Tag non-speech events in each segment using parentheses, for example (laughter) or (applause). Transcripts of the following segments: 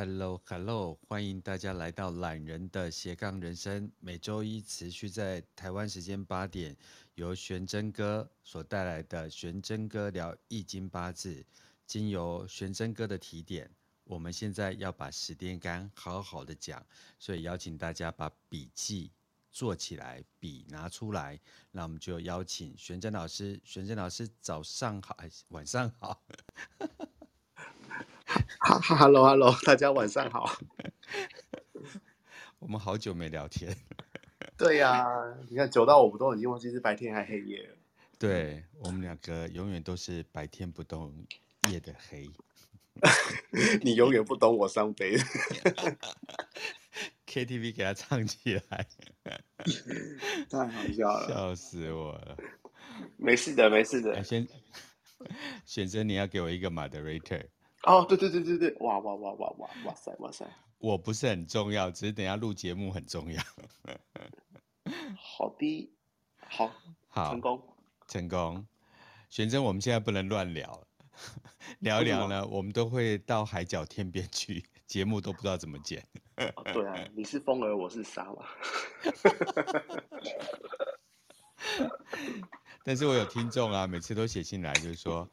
Hello，Hello，欢迎大家来到懒人的斜杠人生。每周一持续在台湾时间八点，由玄真哥所带来的玄真哥聊易经八字。经由玄真哥的提点，我们现在要把十点干好好的讲，所以邀请大家把笔记做起来，笔拿出来。那我们就邀请玄真老师，玄真老师早上好，晚上好。哈哈喽哈喽，大家晚上好。我们好久没聊天。对呀、你看久到我们都已经忘记是白天还黑夜了。对，我们两个永远都是白天不动夜的黑。你永远不懂我伤悲。KTV 给他唱起来，太好笑了，笑死我了。没事的，没事的。先选择你要给我一个 moderator。哦，对对对对对，哇哇哇哇哇哇塞哇塞！我不是很重要，只是等下录节目很重要。(laughs) 好的，好，好，成功，成功。玄真，我们现在不能乱聊，聊一聊呢，我们都会到海角天边去，节目都不知道怎么剪。哦、对啊，你是风儿，我是沙嘛。(laughs) 但是我有听众啊，每次都写信来，就是说。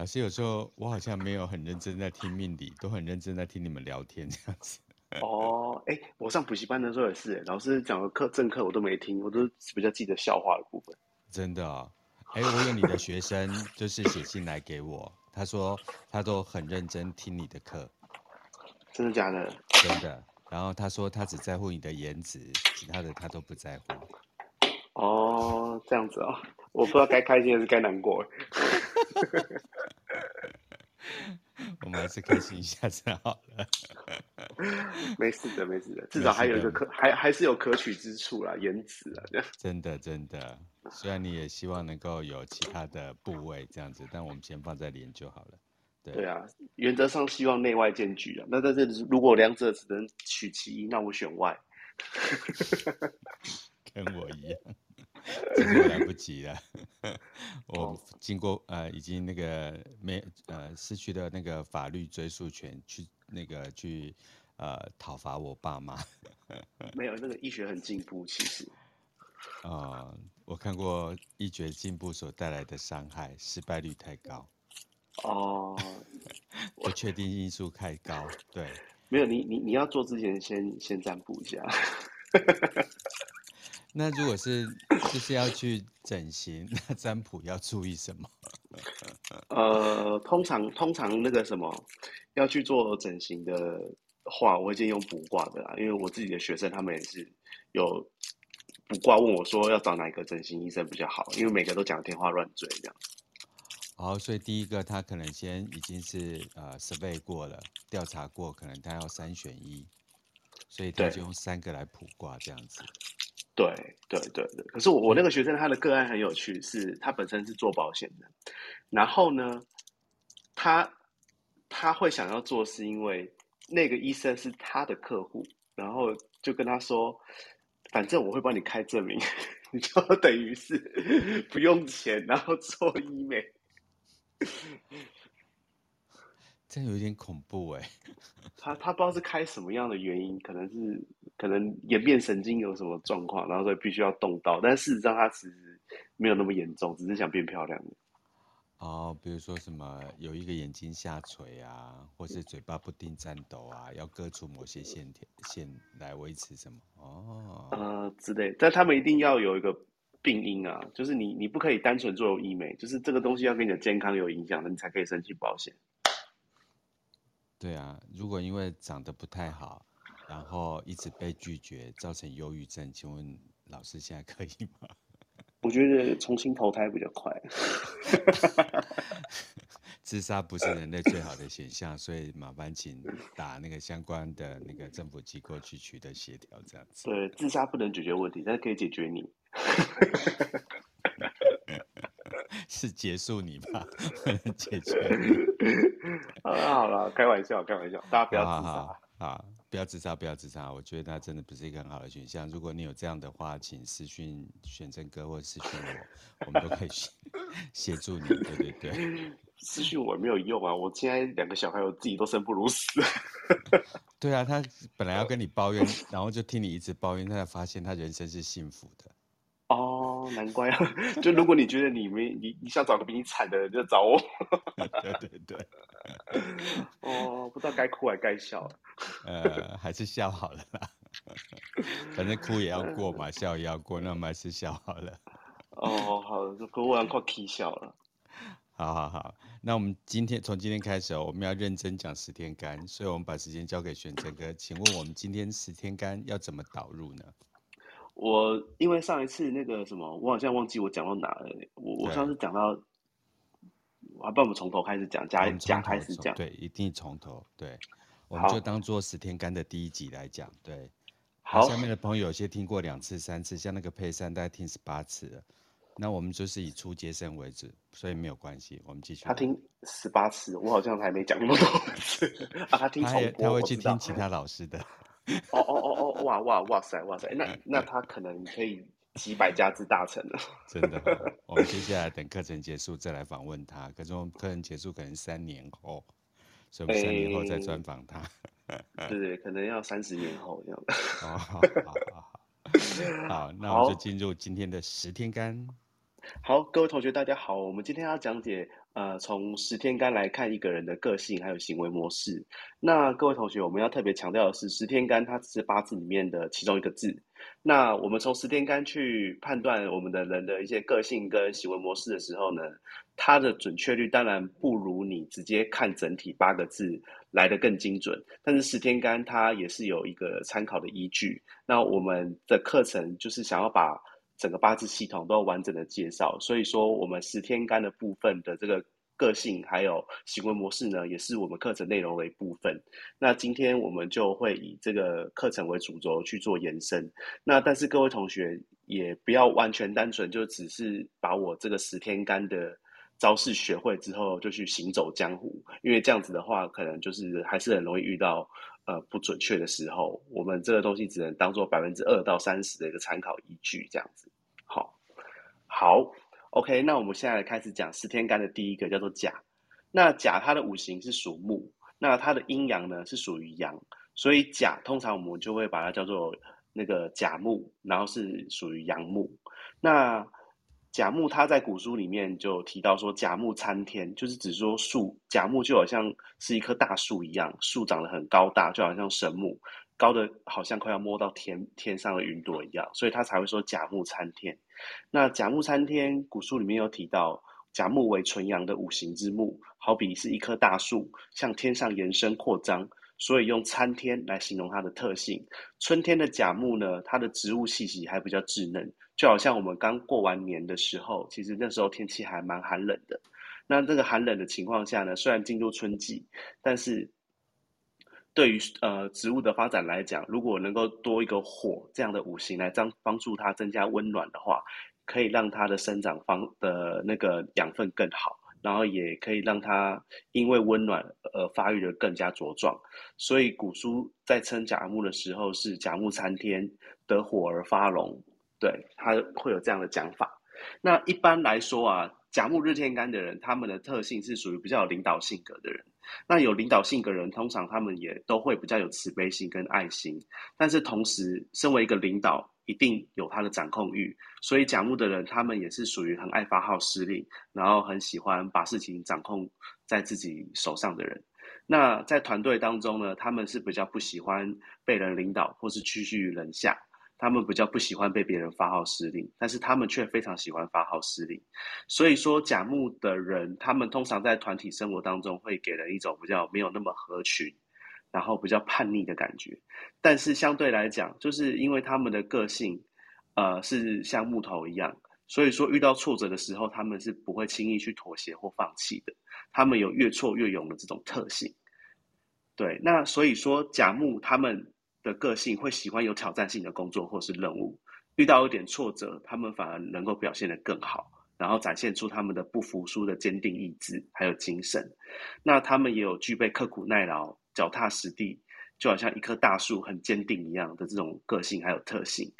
老师，有时候我好像没有很认真在听命理，都很认真在听你们聊天这样子。(laughs) 哦，哎，我上补习班的时候也是，老师讲的课正课我都没听，我都比较记得笑话的部分。真的哦，哎，我有你的学生就是写信来给我，他说他都很认真听你的课。真的假的？真的。然后他说他只在乎你的颜值，其他的他都不在乎。哦，这样子啊、哦，我不知道该开心还是该难过。(laughs) 我们还是开心一下才好了。(laughs) 没事的，没事的，至少还有一个可还还是有可取之处啦，颜值啊，真的真的，虽然你也希望能够有其他的部位这样子，但我们先放在脸就好了。对，对啊，原则上希望内外兼具啊。那但是，如果两者只能取其一，那我选外。(laughs) 跟我一样。真的来不及了，(laughs) 我经过呃，已经那个没呃失去了那个法律追诉权，去那个去呃讨伐我爸妈。(laughs) 没有，那个医学很进步，其实。啊、呃，我看过医学进步所带来的伤害，失败率太高。哦，(laughs) 不确定因素太高，对。没有，你你你要做之前先先占卜一下。那如果是就是要去整形，那占卜要注意什么？(laughs) 呃，通常通常那个什么要去做整形的话，我会建议用卜卦的啦，因为我自己的学生他们也是有卜卦问我说要找哪个整形医生比较好，因为每个都讲天花乱坠这样。好，所以第一个他可能先已经是呃 survey 过了，调查过，可能他要三选一，所以他就用三个来卜卦这样子。对对对对，可是我我那个学生他的个案很有趣，是他本身是做保险的，然后呢，他他会想要做是因为那个医生是他的客户，然后就跟他说，反正我会帮你开证明，(laughs) 你就等于是 (laughs) 不用钱，然后做医美。这有点恐怖哎，他他不知道是开什么样的原因，可能是可能颜面神经有什么状况，然后所以必须要动刀，但事实上他其实没有那么严重，只是想变漂亮。哦，比如说什么有一个眼睛下垂啊，或是嘴巴不定颤抖啊，要割除某些线条线来维持什么？哦，呃之类，但他们一定要有一个病因啊，就是你你不可以单纯做医美，就是这个东西要跟你的健康有影响的，你才可以申请保险。对啊，如果因为长得不太好，然后一直被拒绝，造成忧郁症，请问老师现在可以吗？(laughs) 我觉得重新投胎比较快。(laughs) 自杀不是人类最好的选项，所以麻烦请打那个相关的那个政府机构去取得协调，这样子。对，自杀不能解决问题，但是可以解决你。(laughs) 是结束你吧，不能解决你。(laughs) 好了好了，开玩笑开玩笑，大家不要自杀。好，好，好，不要自杀，不要自杀。我觉得那真的不是一个很好的选项。如果你有这样的话，请私讯选正哥或者私讯我，(laughs) 我们都可以协助你。对对对，私讯我没有用啊！我现在两个小孩，我自己都生不如死。(laughs) 对啊，他本来要跟你抱怨，然后就听你一直抱怨，他才发现他人生是幸福的。哦，难怪啊！(laughs) 就如果你觉得你没你你想找个比你惨的人，就找我。(laughs) 对对对。(laughs) 哦，不知道该哭还该笑。呃，还是笑好了啦。反正哭也要过嘛，笑也要过，那我们还是笑好了。哦，好，可我要快气笑了。好好好，那我们今天从今天开始哦，我们要认真讲十天干，所以我们把时间交给选真哥，请问我们今天十天干要怎么导入呢？我因为上一次那个什么，我好像忘记我讲到哪了。我我上次讲到。我，不然我们从头开始讲，加加开始讲，对，一定从头，对，我们就当做十天干的第一集来讲，对。好，下面的朋友有些听过两次、三次，像那个佩珊，大概听十八次了。那我们就是以初阶生为止，所以没有关系，我们继续。他听十八次，我好像还没讲那么多次 (laughs) 啊。他听重播，他会去听其他老师的。哦哦哦哦，哇哇哇塞哇塞，那那他可能可以。几百家之大成了，真的。我们接下来等课程结束再来访问他。可是我们课程结束可能三年后，所以我们三年后再专访他。欸、对对，可能要三十年后这样。哦，好好好，好，那我们就进入今天的十天干。好，各位同学大家好，我们今天要讲解。呃，从十天干来看一个人的个性还有行为模式。那各位同学，我们要特别强调的是，十天干它只是八字里面的其中一个字。那我们从十天干去判断我们的人的一些个性跟行为模式的时候呢，它的准确率当然不如你直接看整体八个字来得更精准。但是十天干它也是有一个参考的依据。那我们的课程就是想要把。整个八字系统都有完整的介绍，所以说我们十天干的部分的这个个性还有行为模式呢，也是我们课程内容的一部分。那今天我们就会以这个课程为主轴去做延伸。那但是各位同学也不要完全单纯就只是把我这个十天干的招式学会之后就去行走江湖，因为这样子的话，可能就是还是很容易遇到。呃，不准确的时候，我们这个东西只能当做百分之二到三十的一个参考依据，这样子。好，好，OK，那我们现在开始讲十天干的第一个叫做甲。那甲它的五行是属木，那它的阴阳呢是属于阳，所以甲通常我们就会把它叫做那个甲木，然后是属于阳木。那甲木，它在古书里面就提到说，甲木参天，就是指说树甲木就好像是一棵大树一样，树长得很高大，就好像神木，高的好像快要摸到天天上的云朵一样，所以他才会说甲木参天。那甲木参天，古书里面有提到，甲木为纯阳的五行之木，好比是一棵大树向天上延伸扩张，所以用参天来形容它的特性。春天的甲木呢，它的植物气息还比较稚嫩。就好像我们刚过完年的时候，其实那时候天气还蛮寒冷的。那这个寒冷的情况下呢，虽然进入春季，但是对于呃植物的发展来讲，如果能够多一个火这样的五行来帮帮助它增加温暖的话，可以让它的生长方的那个养分更好，然后也可以让它因为温暖而发育的更加茁壮。所以古书在称甲木的时候是甲木参天，得火而发荣。对，他会有这样的讲法。那一般来说啊，甲木日天干的人，他们的特性是属于比较有领导性格的人。那有领导性格的人，通常他们也都会比较有慈悲心跟爱心。但是同时，身为一个领导，一定有他的掌控欲。所以甲木的人，他们也是属于很爱发号施令，然后很喜欢把事情掌控在自己手上的人。那在团队当中呢，他们是比较不喜欢被人领导，或是屈居于人下。他们比较不喜欢被别人发号施令，但是他们却非常喜欢发号施令。所以说，甲木的人，他们通常在团体生活当中会给人一种比较没有那么合群，然后比较叛逆的感觉。但是相对来讲，就是因为他们的个性，呃，是像木头一样，所以说遇到挫折的时候，他们是不会轻易去妥协或放弃的。他们有越挫越勇的这种特性。对，那所以说甲木他们。的个性会喜欢有挑战性的工作或是任务，遇到一点挫折，他们反而能够表现得更好，然后展现出他们的不服输的坚定意志还有精神。那他们也有具备刻苦耐劳、脚踏实地、就好像一棵大树很坚定一样的这种个性还有特性，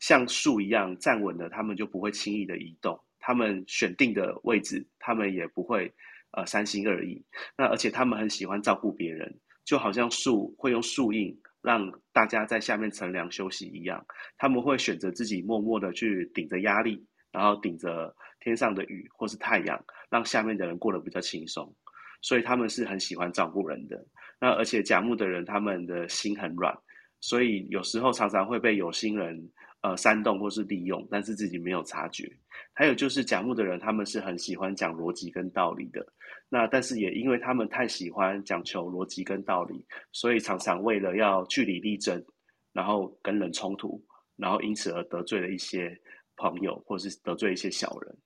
像树一样站稳了，他们就不会轻易的移动。他们选定的位置，他们也不会呃三心二意。那而且他们很喜欢照顾别人，就好像树会用树荫让大家在下面乘凉休息一样，他们会选择自己默默的去顶着压力，然后顶着天上的雨或是太阳，让下面的人过得比较轻松。所以他们是很喜欢照顾人的。那而且甲木的人，他们的心很软，所以有时候常常会被有心人呃煽动或是利用，但是自己没有察觉。还有就是甲木的人，他们是很喜欢讲逻辑跟道理的。那但是也因为他们太喜欢讲求逻辑跟道理，所以常常为了要据理力争，然后跟人冲突，然后因此而得罪了一些朋友，或是得罪一些小人。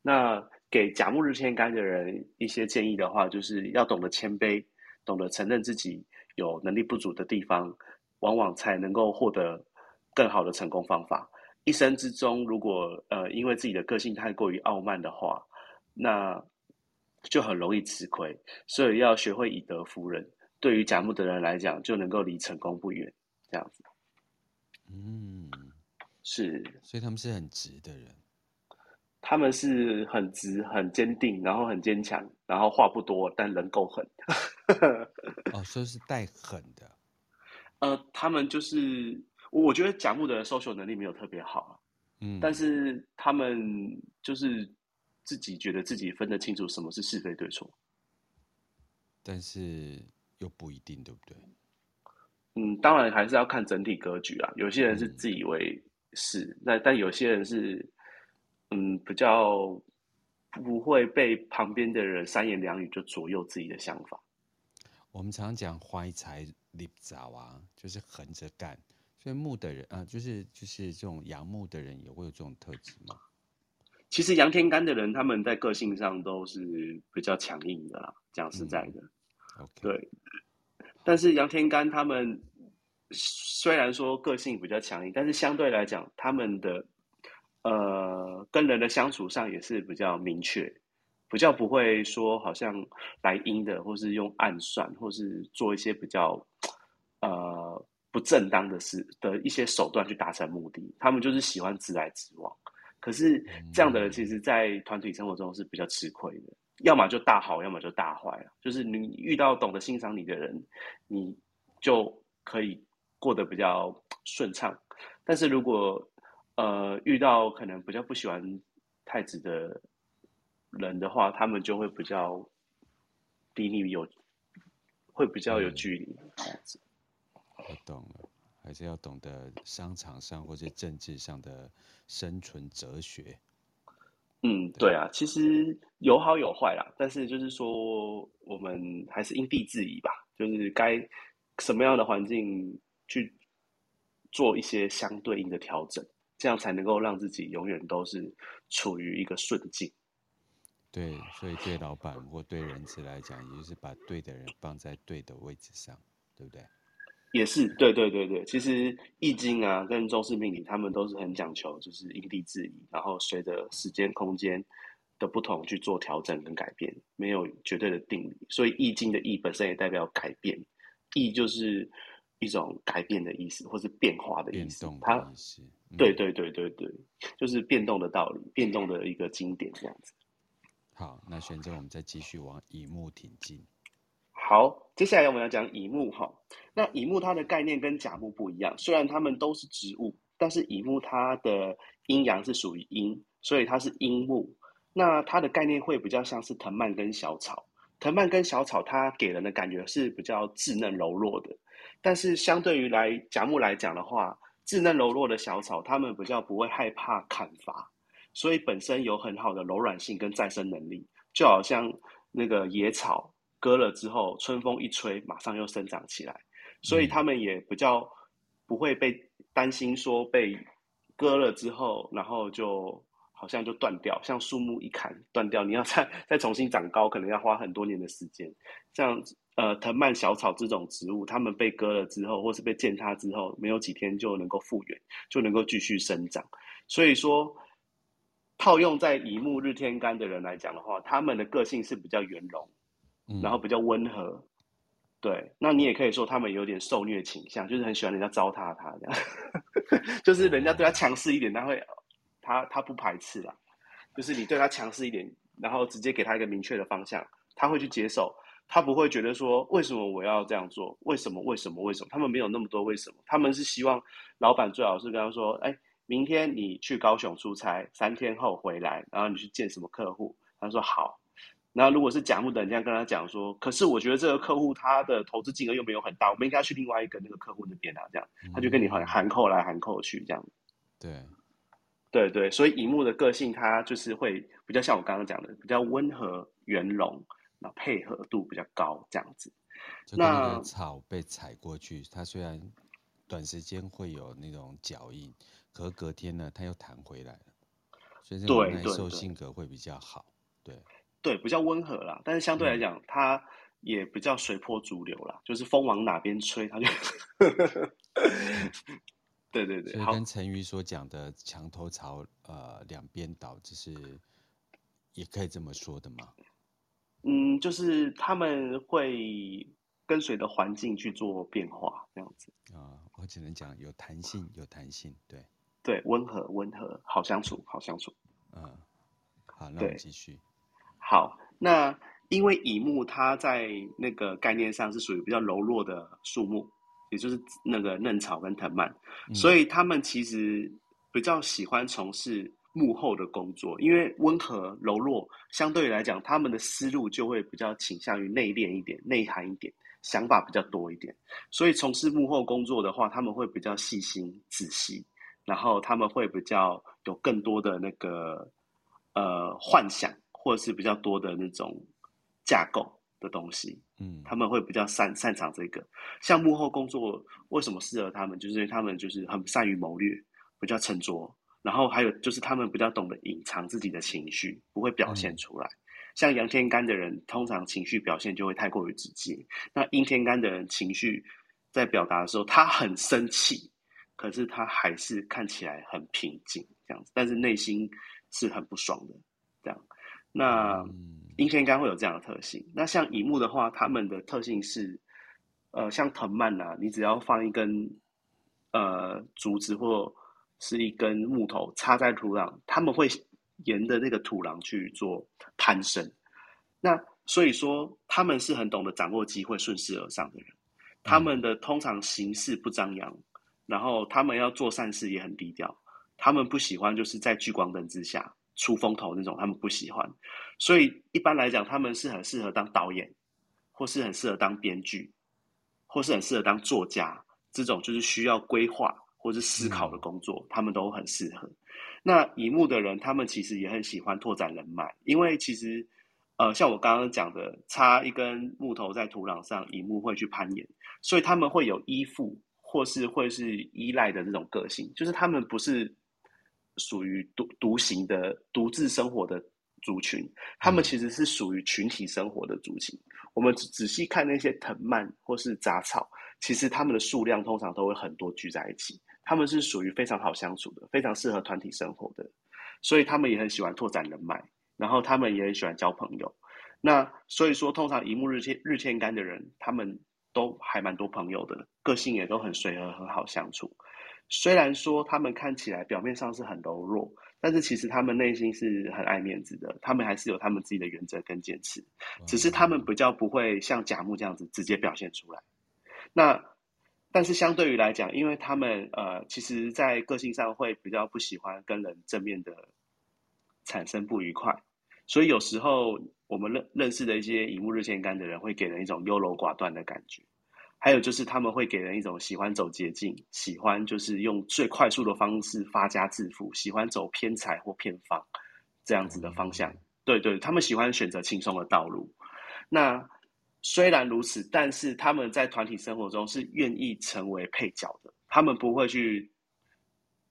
那给甲木日天干的人一些建议的话，就是要懂得谦卑，懂得承认自己有能力不足的地方，往往才能够获得更好的成功方法。一生之中，如果呃因为自己的个性太过于傲慢的话，那就很容易吃亏。所以要学会以德服人，对于甲木的人来讲，就能够离成功不远。这样子，嗯，是，所以他们是很直的人。他们是很直、很坚定，然后很坚强，然后话不多，但人够狠。哦，所以是带狠的。呃，他们就是，我觉得甲木的 social 能力没有特别好，嗯，但是他们就是自己觉得自己分得清楚什么是是非对错，但是又不一定，对不对？嗯，当然还是要看整体格局啊。有些人是自以为是，嗯、那但有些人是。嗯，比较不会被旁边的人三言两语就左右自己的想法。我们常讲怀才立早啊，就是横着干。所以木的人啊，就是就是这种阳木的人也会有这种特质吗？其实阳天干的人，他们在个性上都是比较强硬的啦。讲实在的，嗯，okay. 对。但是阳天干他们虽然说个性比较强硬，但是相对来讲，他们的。呃，跟人的相处上也是比较明确，比较不会说好像来阴的，或是用暗算，或是做一些比较呃不正当的事的一些手段去达成目的。他们就是喜欢直来直往。可是这样的人，其实在团体生活中是比较吃亏的，要么就大好，要么就大坏。就是你遇到懂得欣赏你的人，你就可以过得比较顺畅。但是如果呃，遇到可能比较不喜欢太子的人的话，他们就会比较离你有，会比较有距离。这样子，我懂了，还是要懂得商场上或是政治上的生存哲学。嗯，对啊，其实有好有坏啦，但是就是说，我们还是因地制宜吧，就是该什么样的环境去做一些相对应的调整。这样才能够让自己永远都是处于一个顺境。对，所以对老板或对人资来讲，也就是把对的人放在对的位置上，对不对？也是，对对对对。其实易经啊，跟中式命理，他们都是很讲求，就是因地制宜，然后随着时间空间的不同去做调整跟改变，没有绝对的定理。所以易经的易本身也代表改变，易就是。一种改变的意思，或是变化的意思。它，对对对对对，就是变动的道理，变动的一个经典这样子。好，那选择我们再继续往乙木挺进。好，接下来我们要讲乙木哈。那乙木它的概念跟甲木不一样，虽然它们都是植物，但是乙木它的阴阳是属于阴，所以它是阴木。那它的概念会比较像是藤蔓跟小草。藤蔓跟小草，它给人的感觉是比较稚嫩柔弱的。但是相对于来甲木来讲的话，稚嫩柔弱的小草，它们比较不会害怕砍伐，所以本身有很好的柔软性跟再生能力，就好像那个野草割了之后，春风一吹，马上又生长起来，所以他们也比较不会被担心说被割了之后，然后就好像就断掉，像树木一砍断掉，你要再再重新长高，可能要花很多年的时间，这样子。呃，藤蔓小草这种植物，它们被割了之后，或是被践踏之后，没有几天就能够复原，就能够继续生长。所以说，套用在乙木日天干的人来讲的话，他们的个性是比较圆融，然后比较温和，对，那你也可以说他们有点受虐倾向，就是很喜欢人家糟蹋他这样，(laughs) 就是人家对他强势一点，他会他他不排斥啦，就是你对他强势一点，然后直接给他一个明确的方向，他会去接受，他不会觉得说为什么我要这样做，为什么为什么为什么？他们没有那么多为什么，他们是希望老板最好是跟他说，哎，明天你去高雄出差，三天后回来，然后你去见什么客户，他说好。那如果是甲木的人这样跟他讲说，可是我觉得这个客户他的投资金额又没有很大，我们应该去另外一个那个客户那边啊，这样他就跟你很含扣来含扣去这样。对，对对，所以乙木的个性他就是会比较像我刚刚讲的，比较温和圆融，那配合度比较高这样子。那草被踩过去，它虽然短时间会有那种脚印，可隔天呢，它又弹回来了，所以这种耐受性格会比较好。对。对对对，比较温和啦，但是相对来讲，它也比较随波逐流啦，就是风往哪边吹，它就，(laughs) 对对对。所以跟陈瑜所讲的墙头草，呃，两边倒，就是也可以这么说的吗？嗯，就是他们会跟随着环境去做变化，这样子。啊，我只能讲有弹性，有弹性，对。对，温和温和，好相处，好相处。嗯，好，那我们继续。好，那因为乙木它在那个概念上是属于比较柔弱的树木，也就是那个嫩草跟藤蔓，嗯、所以他们其实比较喜欢从事幕后的工作，因为温和柔弱，相对来讲，他们的思路就会比较倾向于内敛一点、内涵一点，想法比较多一点，所以从事幕后工作的话，他们会比较细心仔细，然后他们会比较有更多的那个呃幻想。或者是比较多的那种架构的东西，嗯，他们会比较擅擅长这个。像幕后工作为什么适合他们？就是因为他们就是很善于谋略，比较沉着。然后还有就是他们比较懂得隐藏自己的情绪，不会表现出来。嗯、像阳天干的人，通常情绪表现就会太过于直接。那阴天干的人，情绪在表达的时候，他很生气，可是他还是看起来很平静这样子，但是内心是很不爽的这样。那阴天干会有这样的特性。那像乙木的话，他们的特性是，呃，像藤蔓啊，你只要放一根呃竹子或是一根木头插在土壤，他们会沿着那个土壤去做攀升。那所以说，他们是很懂得掌握机会、顺势而上的人。他们的通常行事不张扬，然后他们要做善事也很低调。他们不喜欢就是在聚光灯之下。出风头那种，他们不喜欢，所以一般来讲，他们是很适合当导演，或是很适合当编剧，或是很适合当作家，这种就是需要规划或是思考的工作，他们都很适合。那乙木的人，他们其实也很喜欢拓展人脉，因为其实，呃，像我刚刚讲的，插一根木头在土壤上，乙木会去攀岩，所以他们会有依附或是会是依赖的这种个性，就是他们不是。属于独独行的、独自生活的族群，他们其实是属于群体生活的族群。我们仔细看那些藤蔓或是杂草，其实他们的数量通常都会很多聚在一起。他们是属于非常好相处的，非常适合团体生活的，所以他们也很喜欢拓展人脉，然后他们也很喜欢交朋友。那所以说，通常一木日天日天干的人，他们都还蛮多朋友的，个性也都很随和，很好相处。虽然说他们看起来表面上是很柔弱，但是其实他们内心是很爱面子的。他们还是有他们自己的原则跟坚持，只是他们比较不会像甲木这样子直接表现出来。那但是相对于来讲，因为他们呃，其实在个性上会比较不喜欢跟人正面的产生不愉快，所以有时候我们认认识的一些乙木日线干的人，会给人一种优柔寡断的感觉。还有就是他们会给人一种喜欢走捷径，喜欢就是用最快速的方式发家致富，喜欢走偏财或偏方这样子的方向。对对，他们喜欢选择轻松的道路。那虽然如此，但是他们在团体生活中是愿意成为配角的，他们不会去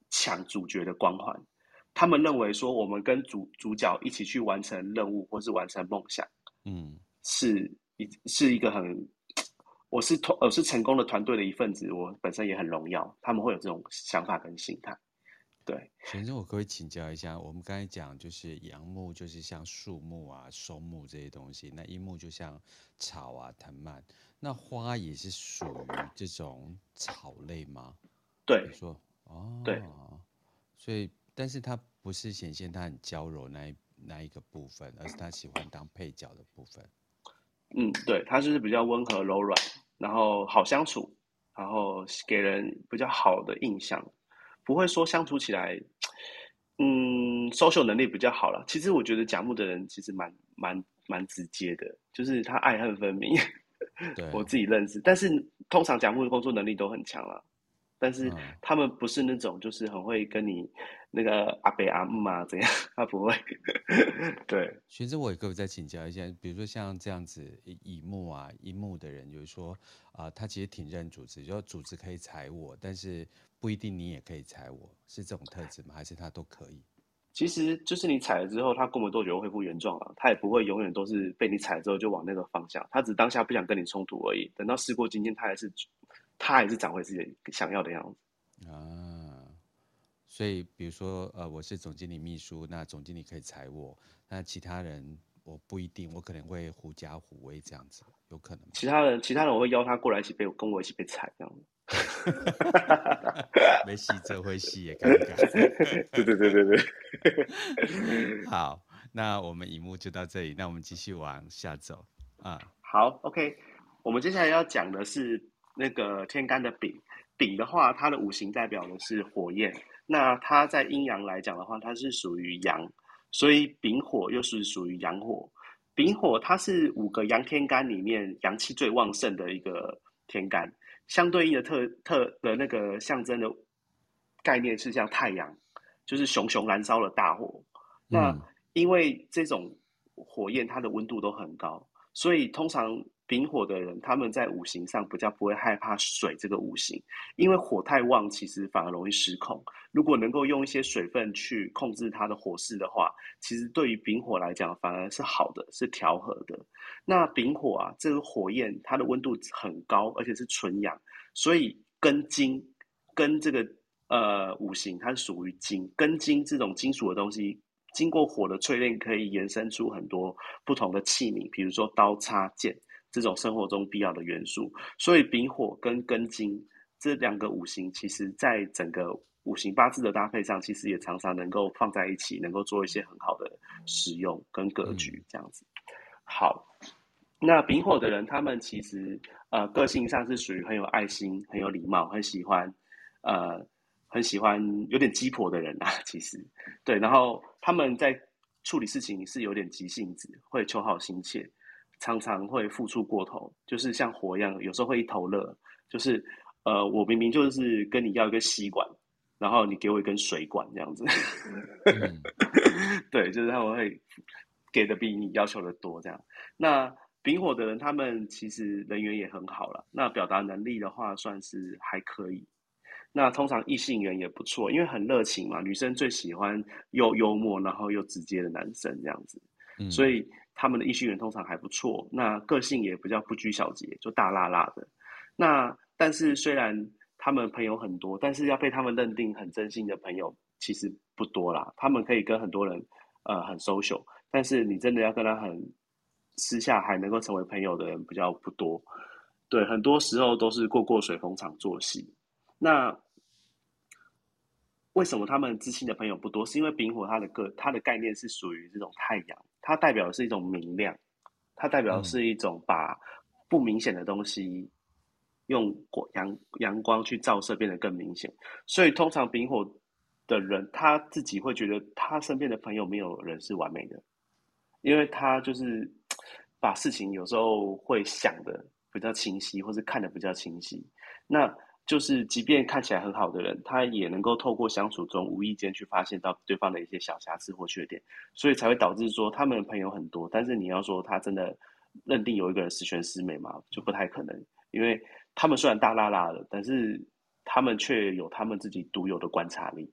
抢主角的光环。他们认为说，我们跟主主角一起去完成任务或是完成梦想，嗯，是一是一个很。我是团，我是成功的团队的一份子，我本身也很荣耀。他们会有这种想法跟心态。对，先生，我可以请教一下，我们刚才讲就是杨木，就是像树木啊、松木这些东西；那樱木就像草啊、藤蔓。那花也是属于这种草类吗？对，说哦，对，所以但是它不是显现它很娇柔那一那一个部分，而是它喜欢当配角的部分。嗯，对，它就是比较温和柔软，然后好相处，然后给人比较好的印象，不会说相处起来，嗯，social 能力比较好了。其实我觉得甲木的人其实蛮蛮蛮直接的，就是他爱恨分明。对，我自己认识，但是通常甲木的工作能力都很强了。但是他们不是那种，就是很会跟你那个阿北阿姆啊这样，(laughs) 他不会。(laughs) 对，其实我也可以再请教一下，比如说像这样子乙木啊、乙木的人，就是说啊、呃，他其实挺认组织，就组织可以踩我，但是不一定你也可以踩我，是这种特质吗？还是他都可以？其实就是你踩了之后，他过没多久恢复原状了，他也不会永远都是被你踩了之后就往那个方向，他只当下不想跟你冲突而已。等到事过境迁，他还是。他还是长回自己想要的样子啊，所以比如说，呃，我是总经理秘书，那总经理可以踩我，那其他人我不一定，我可能会狐假虎威这样子，有可能。其他人，其他人我会邀他过来一起被我跟我一起被踩这样子。(laughs) 没戏，这回戏也尴尬。对对对对对。(laughs) 好，那我们荧幕就到这里，那我们继续往下走啊。好，OK，我们接下来要讲的是。那个天干的丙，丙的话，它的五行代表的是火焰。那它在阴阳来讲的话，它是属于阳，所以丙火又是属于阳火。丙火它是五个阳天干里面阳气最旺盛的一个天干，相对应的特特的那个象征的概念是像太阳，就是熊熊燃烧的大火。那因为这种火焰它的温度都很高，所以通常。丙火的人，他们在五行上比较不会害怕水这个五行，因为火太旺，其实反而容易失控。如果能够用一些水分去控制它的火势的话，其实对于丙火来讲反而是好的，是调和的。那丙火啊，这个火焰它的温度很高，而且是纯阳，所以根金跟这个呃五行它是属于金，根金这种金属的东西，经过火的淬炼，可以延伸出很多不同的器皿，比如说刀叉剑。这种生活中必要的元素，所以丙火跟庚金这两个五行，其实在整个五行八字的搭配上，其实也常常能够放在一起，能够做一些很好的使用跟格局这样子。好，那丙火的人，他们其实呃个性上是属于很有爱心、很有礼貌、很喜欢呃很喜欢有点鸡婆的人啊。其实对，然后他们在处理事情是有点急性子，会求好心切。常常会付出过头，就是像火一样，有时候会一头热。就是，呃，我明明就是跟你要一个吸管，然后你给我一根水管这样子。嗯、(laughs) 对，就是他们会给的比你要求的多这样。那丙火的人，他们其实人缘也很好了。那表达能力的话，算是还可以。那通常异性缘也不错，因为很热情嘛，女生最喜欢又幽默，然后又直接的男生这样子。嗯、所以。他们的异性缘通常还不错，那个性也比较不拘小节，就大剌剌的。那但是虽然他们朋友很多，但是要被他们认定很真心的朋友其实不多啦。他们可以跟很多人呃很 social，但是你真的要跟他很私下还能够成为朋友的人比较不多。对，很多时候都是过过水逢场作戏。那为什么他们知心的朋友不多？是因为丙火它的个它的概念是属于这种太阳。它代表的是一种明亮，它代表的是一种把不明显的东西用阳阳光去照射，变得更明显。所以，通常丙火的人，他自己会觉得他身边的朋友没有人是完美的，因为他就是把事情有时候会想的比较清晰，或是看的比较清晰。那就是，即便看起来很好的人，他也能够透过相处中无意间去发现到对方的一些小瑕疵或缺点，所以才会导致说他们的朋友很多，但是你要说他真的认定有一个人十全十美嘛，就不太可能，因为他们虽然大拉拉的，但是他们却有他们自己独有的观察力，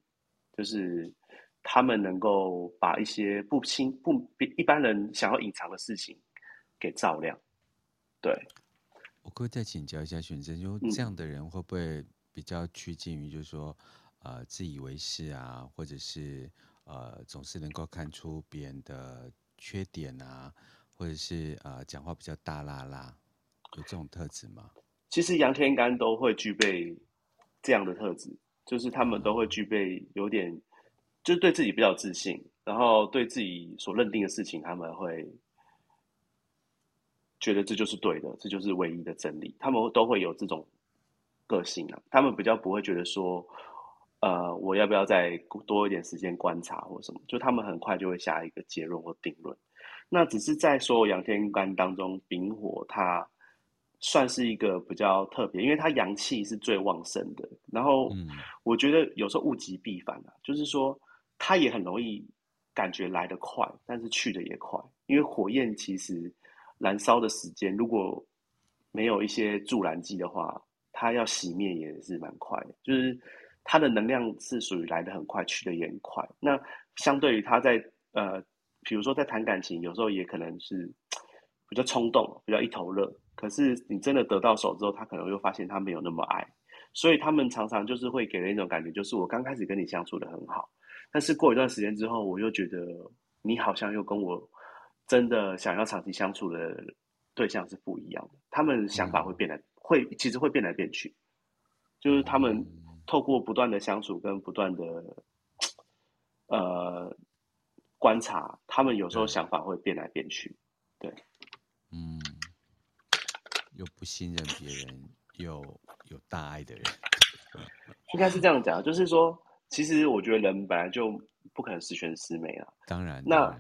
就是他们能够把一些不清不比一般人想要隐藏的事情给照亮，对。我可以再请教一下玄真，就这样的人会不会比较趋近于，就是说，呃，自以为是啊，或者是呃，总是能够看出别人的缺点啊，或者是呃，讲话比较大啦啦？有这种特质吗？其实杨天干都会具备这样的特质，就是他们都会具备有点，就是对自己比较自信，然后对自己所认定的事情，他们会觉得这就是对的，这就是唯一的真理。他们都会有这种个性啊，他们比较不会觉得说，呃，我要不要再多一点时间观察或什么？就他们很快就会下一个结论或定论。那只是在所有阳天干当中，丙火它算是一个比较特别，因为它阳气是最旺盛的。然后，我觉得有时候物极必反啊，就是说它也很容易感觉来得快，但是去的也快。因为火焰其实燃烧的时间，如果没有一些助燃剂的话，它要熄灭也是蛮快的。就是它的能量是属于来得很快，去得也很快。那相对于他在呃。比如说，在谈感情，有时候也可能是比较冲动，比较一头热。可是你真的得到手之后，他可能又发现他没有那么爱，所以他们常常就是会给人一种感觉，就是我刚开始跟你相处的很好，但是过一段时间之后，我又觉得你好像又跟我真的想要长期相处的对象是不一样的。他们想法会变来，会其实会变来变去，就是他们透过不断的相处跟不断的呃。观察他们有时候想法会变来变去，对，嗯，又不信任别人，又有大爱的人，(laughs) 应该是这样讲，就是说，其实我觉得人本来就不可能十全十美啊。当然，那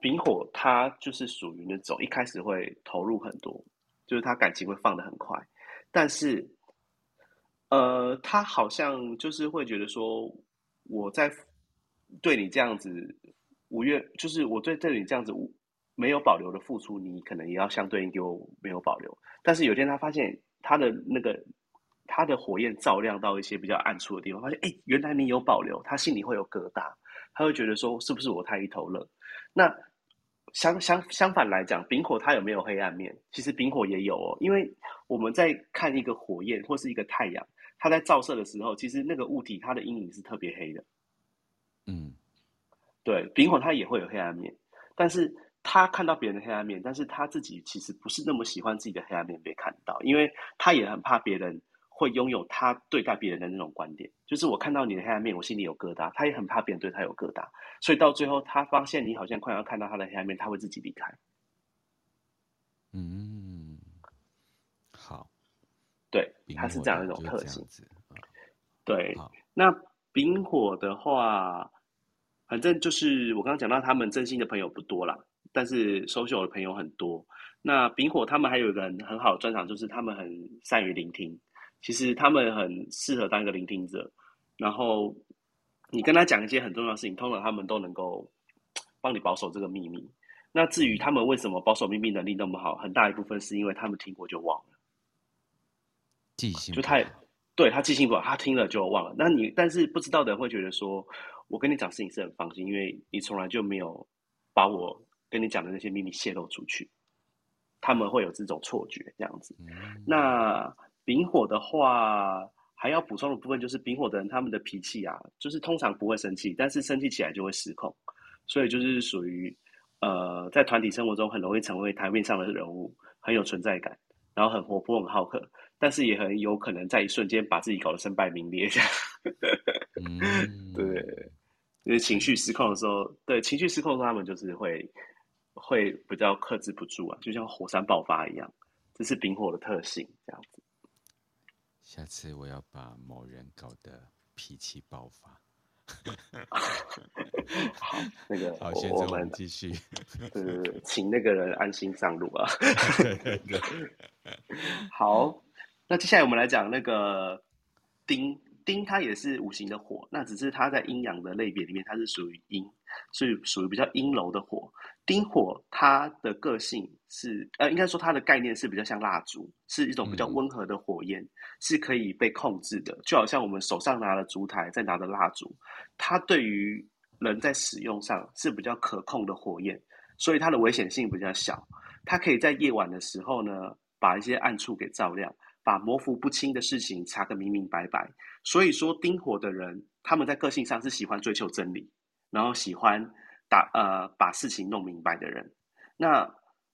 丙火他就是属于那种一开始会投入很多，就是他感情会放得很快，但是，呃，他好像就是会觉得说，我在对你这样子。五月就是我对对你这样子无没有保留的付出，你可能也要相对应给我没有保留。但是有天他发现他的那个他的火焰照亮到一些比较暗处的地方，发现哎，原来你有保留，他心里会有疙瘩，他会觉得说是不是我太一头热？那相相相反来讲，丙火它有没有黑暗面？其实丙火也有哦，因为我们在看一个火焰或是一个太阳，它在照射的时候，其实那个物体它的阴影是特别黑的，嗯。对，丙火它也会有黑暗面，但是他看到别人的黑暗面，但是他自己其实不是那么喜欢自己的黑暗面被看到，因为他也很怕别人会拥有他对待别人的那种观点，就是我看到你的黑暗面，我心里有疙瘩，他也很怕别人对他有疙瘩，所以到最后他发现你好像快要看到他的黑暗面，他会自己离开。嗯，好，对，他是这样一种特性。对，那丙火的话。反正就是我刚刚讲到，他们真心的朋友不多啦，但是 social 的朋友很多。那丙火他们还有一个很很好的专长，就是他们很善于聆听。其实他们很适合当一个聆听者。然后你跟他讲一些很重要的事情，通常他们都能够帮你保守这个秘密。那至于他们为什么保守秘密能力那么好，很大一部分是因为他们听过就忘了，记性就太对他记性不好，他听了就忘了。那你但是不知道的人会觉得说。我跟你讲事情是很放心，因为你从来就没有把我跟你讲的那些秘密泄露出去，他们会有这种错觉，这样子。嗯、那丙火的话，还要补充的部分就是丙火的人，他们的脾气啊，就是通常不会生气，但是生气起来就会失控，所以就是属于呃，在团体生活中很容易成为台面上的人物，很有存在感，然后很活泼、很好客，但是也很有可能在一瞬间把自己搞得身败名裂这样。嗯、(laughs) 对。因为情绪失控的时候，对情绪失控的时候，他们就是会会比较克制不住啊，就像火山爆发一样，这是丙火的特性，这样子。下次我要把某人搞得脾气爆发。好，那个好，现在我们继续。对对对，请那个人安心上路啊。(laughs) 好，那接下来我们来讲那个丁。丁它也是五行的火，那只是它在阴阳的类别里面，它是属于阴，所以属于比较阴柔的火。丁火它的个性是，呃，应该说它的概念是比较像蜡烛，是一种比较温和的火焰，嗯、是可以被控制的，就好像我们手上拿了烛台，再拿着蜡烛，它对于人在使用上是比较可控的火焰，所以它的危险性比较小。它可以在夜晚的时候呢，把一些暗处给照亮。把模糊不清的事情查个明明白白，所以说丁火的人，他们在个性上是喜欢追求真理，然后喜欢打呃把事情弄明白的人。那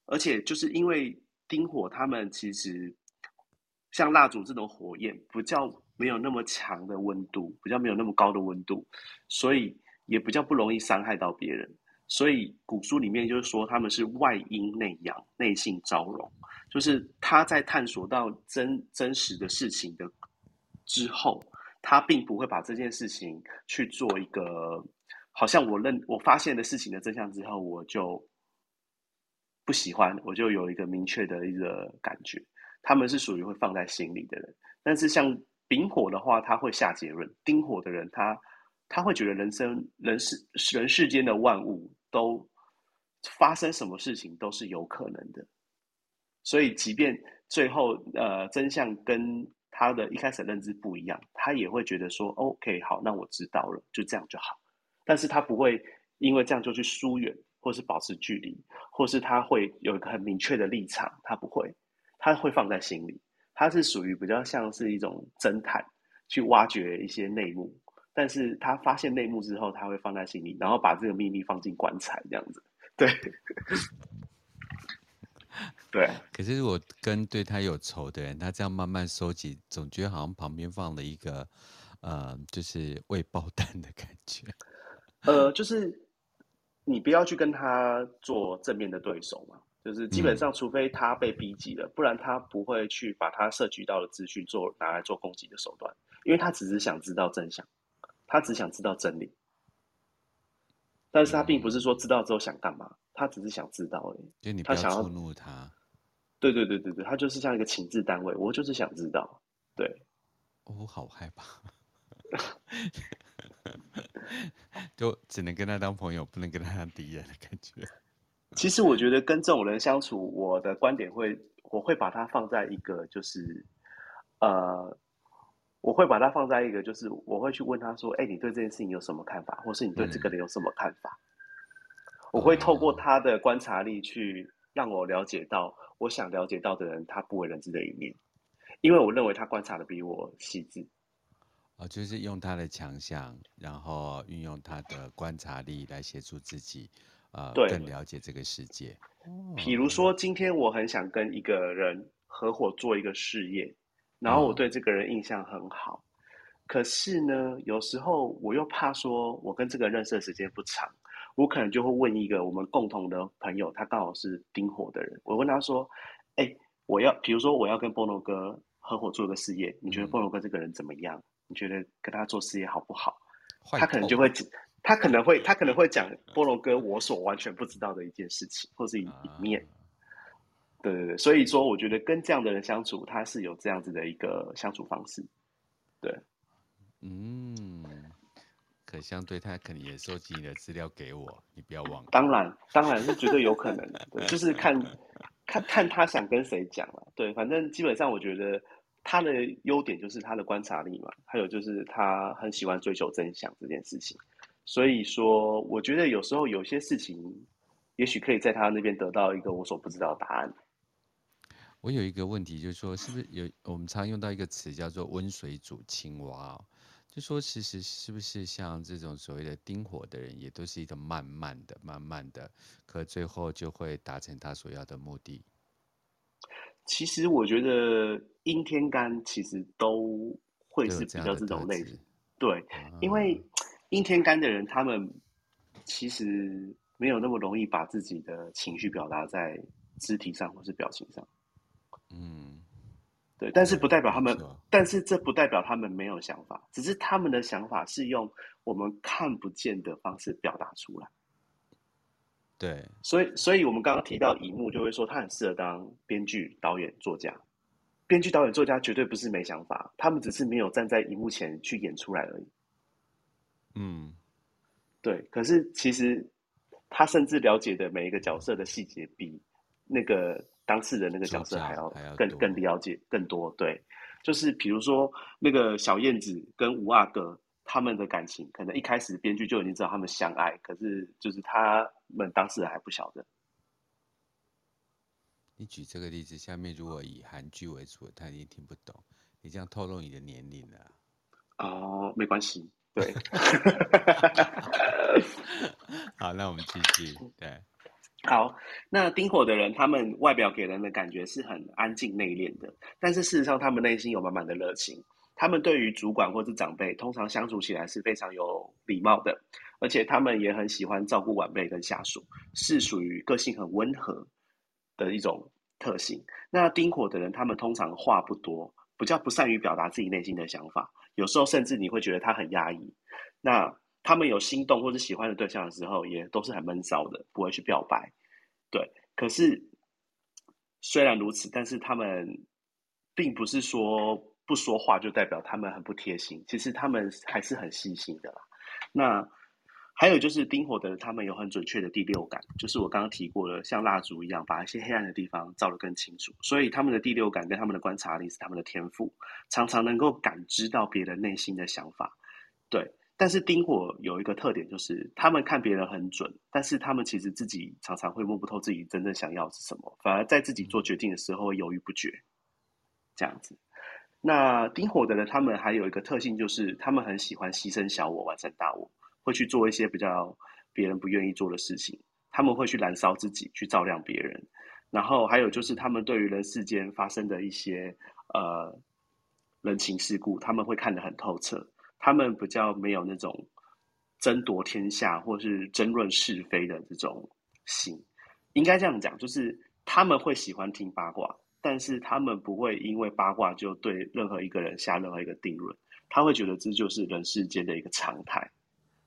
而且就是因为丁火他们其实像蜡烛这种火焰，比较没有那么强的温度，比较没有那么高的温度，所以也比较不容易伤害到别人。所以古书里面就是说他们是外阴内阳，内性招容，就是他在探索到真真实的事情的之后，他并不会把这件事情去做一个，好像我认我发现的事情的真相之后，我就。不喜欢，我就有一个明确的一个感觉。他们是属于会放在心里的人，但是像丙火的话，他会下结论；丁火的人，他他会觉得人生、人世、人世间的万物都发生什么事情都是有可能的。所以，即便最后呃真相跟他的一开始认知不一样，他也会觉得说：“OK，好，那我知道了，就这样就好。”但是他不会因为这样就去疏远。或是保持距离，或是他会有一个很明确的立场，他不会，他会放在心里。他是属于比较像是一种侦探，去挖掘一些内幕。但是他发现内幕之后，他会放在心里，然后把这个秘密放进棺材，这样子。对，(laughs) 对。可是如果跟对他有仇的人，他这样慢慢收集，总觉得好像旁边放了一个，呃，就是未爆弹的感觉。呃，就是。你不要去跟他做正面的对手嘛，就是基本上，除非他被逼急了，嗯，不然他不会去把他摄取到的资讯做拿来做攻击的手段，因为他只是想知道真相，他只想知道真理，但是他并不是说知道之后想干嘛，他只是想知道而已。就你不要触怒他，他对对对对对，他就是像一个情治单位，我就是想知道，对，我、哦、好害怕。(laughs) (laughs) 就只能跟他当朋友，不能跟他当敌人的感觉。(laughs) 其实我觉得跟这种人相处，我的观点会，我会把他放在一个，就是，呃，我会把他放在一个，就是我会去问他说：“哎，你对这件事情有什么看法？或是你对这个人有什么看法？”嗯、我会透过他的观察力去让我了解到我想了解到的人他不为人知的一面，因为我认为他观察的比我细致。哦，就是用他的强项，然后运用他的观察力来协助自己，呃，更了解这个世界。比如说，今天我很想跟一个人合伙做一个事业，然后我对这个人印象很好，嗯，可是呢，有时候我又怕说，我跟这个人认识的时间不长，我可能就会问一个我们共同的朋友，他刚好是丁火的人，我问他说：“哎，我要，比如说我要跟波诺哥合伙做一个事业，你觉得波诺哥这个人怎么样？”觉得跟他做事业好不好？他可能就会，(laughs) 他可能会，他可能会讲波龙哥我所完全不知道的一件事情，或是一一面。Uh... 对对对，所以说我觉得跟这样的人相处，他是有这样子的一个相处方式。对，嗯，可相对他可能也收集你的资料给我，你不要忘了。当然，当然是绝对有可能的，就是看看看他想跟谁讲了。对，反正基本上我觉得。他的优点就是他的观察力嘛，还有就是他很喜欢追求真相这件事情。所以说，我觉得有时候有些事情，也许可以在他那边得到一个我所不知道的答案。我有一个问题，就是说，是不是有我们常用到一个词叫做“温水煮青蛙”？哦就说其实是不是像这种所谓的丁火的人，也都是一个慢慢的、慢慢的，可最后就会达成他所要的目的。其实我觉得阴天干其实都会是比较这种类型，对，因为阴天干的人他们其实没有那么容易把自己的情绪表达在肢体上或是表情上，嗯，对，但是不代表他们，但是这不代表他们没有想法，只是他们的想法是用我们看不见的方式表达出来。对，所以，所以我们刚刚提到乙木，就会说他很适合当编剧、导演、作家。编剧、导演、作家绝对不是没想法，他们只是没有站在荧幕前去演出来而已。嗯，对。可是其实他甚至了解的每一个角色的细节，比那个当事人那个角色还要更更了解更多。对，就是比如说那个小燕子跟五阿哥。他们的感情可能一开始编剧就已经知道他们相爱，可是就是他们当事人还不晓得。你举这个例子，下面如果以韩剧为主，他一定听不懂。你这样透露你的年龄了。哦，没关系，对。(laughs) 好，那我们继续。对，好，那丁火的人，他们外表给人的感觉是很安静内敛的，但是事实上，他们内心有满满的热情。他们对于主管或是长辈，通常相处起来是非常有礼貌的，而且他们也很喜欢照顾晚辈跟下属，是属于个性很温和的一种特性。那丁火的人，他们通常话不多，比较不善于表达自己内心的想法，有时候甚至你会觉得他很压抑。那他们有心动或者喜欢的对象的时候，也都是很闷骚的，不会去表白。对，可是虽然如此，但是他们并不是说。不说话就代表他们很不贴心，其实他们还是很细心的啦。那还有就是丁火的人，他们有很准确的第六感，就是我刚刚提过的，像蜡烛一样，把一些黑暗的地方照得更清楚。所以他们的第六感跟他们的观察力是他们的天赋，常常能够感知到别人内心的想法。对，但是丁火有一个特点，就是他们看别人很准，但是他们其实自己常常会摸不透自己真正想要是什么，反而在自己做决定的时候犹豫不决，这样子。那丁火的人，他们还有一个特性，就是他们很喜欢牺牲小我，完成大我，会去做一些比较别人不愿意做的事情。他们会去燃烧自己，去照亮别人。然后还有就是，他们对于人世间发生的一些呃人情世故，他们会看得很透彻。他们比较没有那种争夺天下或是争论是非的这种心。应该这样讲，就是他们会喜欢听八卦。但是他们不会因为八卦就对任何一个人下任何一个定论，他会觉得这就是人世间的一个常态，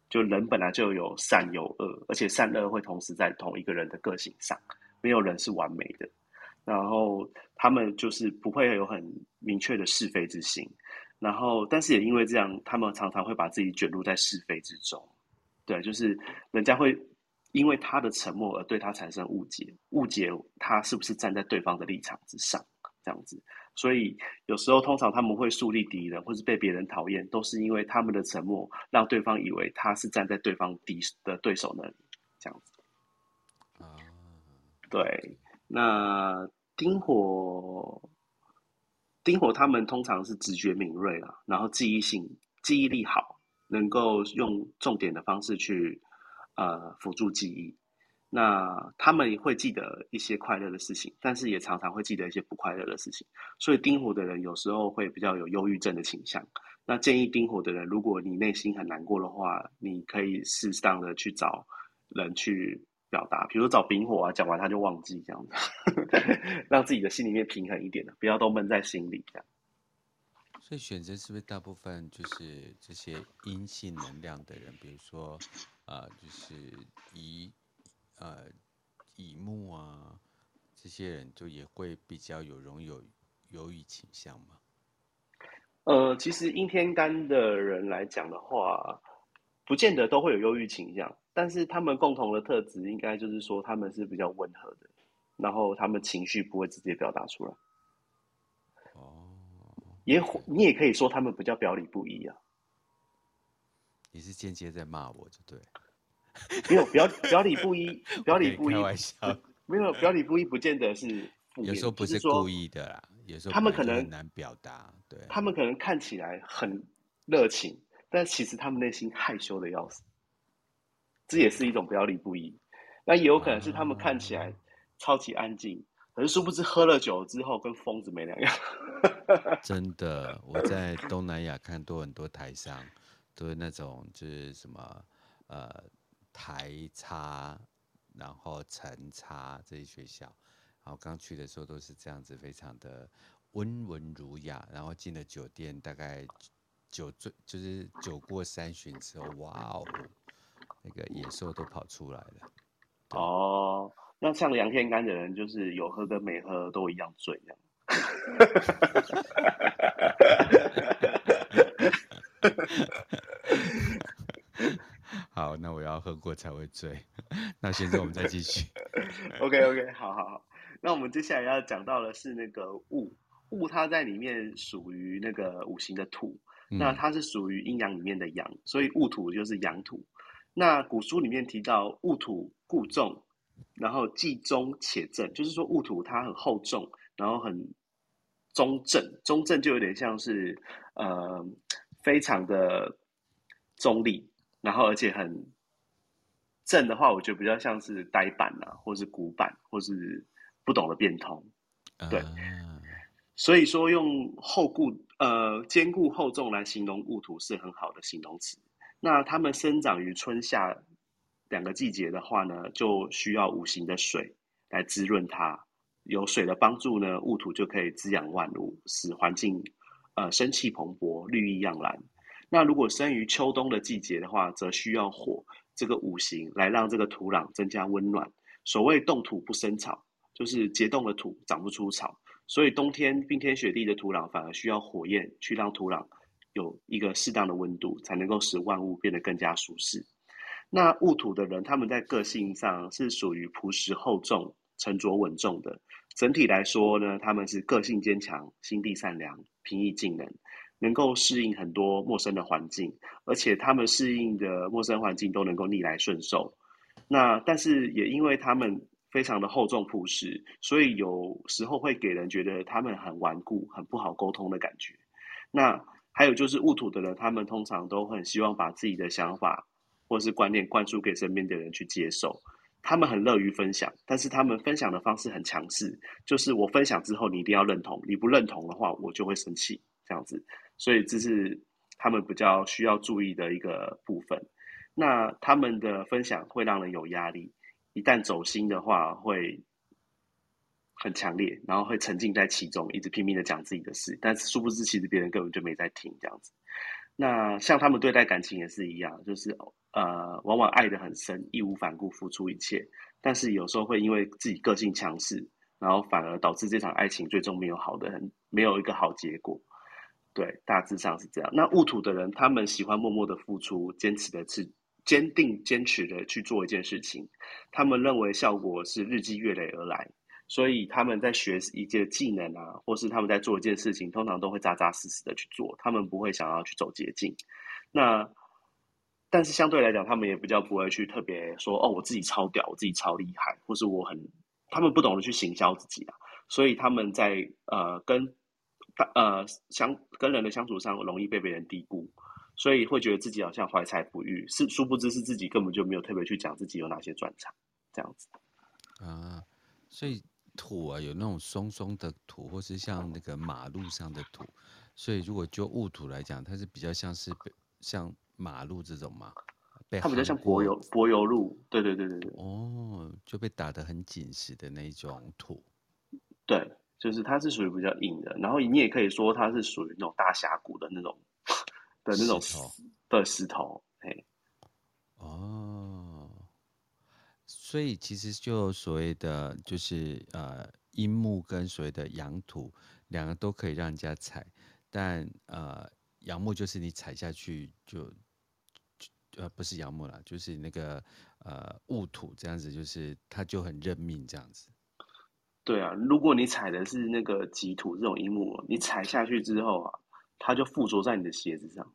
就人本来就有善有恶，而且善恶会同时在同一个人的个性上，没有人是完美的。然后他们就是不会有很明确的是非之心，然后但是也因为这样，他们常常会把自己卷入在是非之中，对，就是人家会。因为他的沉默而对他产生误解，误解他是不是站在对方的立场之上，这样子。所以有时候通常他们会树立敌人，或是被别人讨厌，都是因为他们的沉默让对方以为他是站在对方敌的对手那里，这样子。啊，对。那丁火，丁火他们通常是直觉敏锐啊，然后记忆性、记忆力好，能够用重点的方式去。呃，辅助记忆，那他们也会记得一些快乐的事情，但是也常常会记得一些不快乐的事情。所以丁火的人有时候会比较有忧郁症的倾向。那建议丁火的人，如果你内心很难过的话，你可以适当的去找人去表达，比如找丙火啊，讲完他就忘记这样子，(laughs) 让自己的心里面平衡一点的，不要都闷在心里这样。所以选择是不是大部分就是这些阴性能量的人，比如说，啊、呃，就是乙，呃，乙木啊，这些人就也会比较有容易有忧郁倾向吗？呃，其实阴天干的人来讲的话，不见得都会有忧郁倾向，但是他们共同的特质应该就是说他们是比较温和的，然后他们情绪不会直接表达出来。也，你也可以说他们比较表里不一啊。你是间接在骂我，就对。没有表表里不一，表里不一。(laughs) 开玩笑。没有表里不一，不见得是。有时候不是故意的啦，有时候他们可能很难表达。对。他们可能看起来很热情，但其实他们内心害羞的要死。这也是一种表里不一。那也有可能是他们看起来超级安静。可是殊不知喝了酒之后跟疯子没两样。(laughs) 真的，我在东南亚看多很多台商，都是那种就是什么呃台差，然后成差这些学校，然后刚去的时候都是这样子，非常的温文儒雅，然后进了酒店，大概酒醉就是酒过三巡之后，哇哦，那个野兽都跑出来了。哦。那像杨天干的人，就是有喝跟没喝都一样醉，这样。(laughs) 好，那我要喝过才会醉。那现在我们再继续。(laughs) OK OK，好好好。那我们接下来要讲到的是那个戊，戊它在里面属于那个五行的土，嗯、那它是属于阴阳里面的阳，所以戊土就是阳土。那古书里面提到戊土固重。然后既中且正，就是说戊土它很厚重，然后很中正，中正就有点像是呃非常的中立，然后而且很正的话，我觉得比较像是呆板啊，或是古板，或是不懂得变通。对，啊、所以说用厚固呃坚固厚重来形容戊土是很好的形容词。那它们生长于春夏两个季节的话呢，就需要五行的水来滋润它。有水的帮助呢，戊土就可以滋养万物，使环境呃生气蓬勃、绿意盎然。那如果生于秋冬的季节的话，则需要火这个五行来让这个土壤增加温暖。所谓冻土不生草，就是结冻的土长不出草。所以冬天冰天雪地的土壤反而需要火焰去让土壤有一个适当的温度，才能够使万物变得更加舒适。那戊土的人，他们在个性上是属于朴实厚重、沉着稳重的。整体来说呢，他们是个性坚强、心地善良、平易近人。能够适应很多陌生的环境，而且他们适应的陌生环境都能够逆来顺受。那但是也因为他们非常的厚重朴实，所以有时候会给人觉得他们很顽固、很不好沟通的感觉。那还有就是戊土的人，他们通常都很希望把自己的想法或是观念灌输给身边的人去接受。他们很乐于分享，但是他们分享的方式很强势，就是我分享之后你一定要认同，你不认同的话我就会生气，这样子。所以这是他们比较需要注意的一个部分。那他们的分享会让人有压力，一旦走心的话会很强烈，然后会沉浸在其中，一直拼命的讲自己的事。但是殊不知，其实别人根本就没在听这样子。那像他们对待感情也是一样，就是呃，往往爱得很深，义无反顾付出一切。但是有时候会因为自己个性强势，然后反而导致这场爱情最终没有好的很，没有一个好结果。对，大致上是这样。那戊土的人，他们喜欢默默的付出，坚持的是坚定、坚持的去做一件事情。他们认为效果是日积月累而来，所以他们在学一件技能啊，或是他们在做一件事情，通常都会扎扎实实的去做。他们不会想要去走捷径。那但是相对来讲，他们也比较不会去特别说哦，我自己超屌，我自己超厉害，或是我很……他们不懂得去行销自己啊。所以他们在呃跟。呃，相跟人的相处上容易被别人低估，所以会觉得自己好像怀才不遇，是殊不知是自己根本就没有特别去讲自己有哪些专长，这样子。啊，所以土啊，有那种松松的土，或是像那个马路上的土，所以如果就戊土来讲，它是比较像是像马路这种嘛，它比较像柏油柏油路，对对对对对。哦，就被打得很紧实的那种土，对。就是它是属于比较硬的，然后你也可以说它是属于那种大峡谷的那种 (laughs) 的那种石头的石头，嘿，哦，所以其实就所谓的就是呃阴木跟所谓的阳土两个都可以让人家踩，但呃阳木就是你踩下去就，就呃不是阳木啦，就是那个呃戊土这样子，就是它就很认命这样子。对啊，如果你踩的是那个己土这种阴木，你踩下去之后啊，它就附着在你的鞋子上，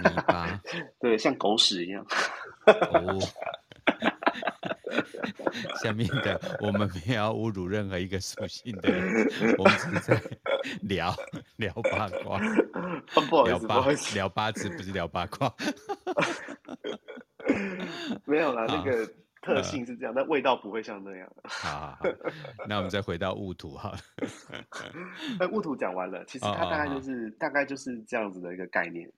泥巴，(laughs) 对，像狗屎一样。(laughs) 哦，下面的我们没有侮辱任何一个属性的人，我们只是在 (laughs) 聊聊八卦，(laughs) 不好意思，聊八聊八字不是聊八卦，(laughs) 没有啦，那个。特性是这样，呃、但味道不会像那样。好，好，好，那我们再回到戊土哈。那戊土讲完了，其实它大概就是、哦哦、大概就是这样子的一个概念。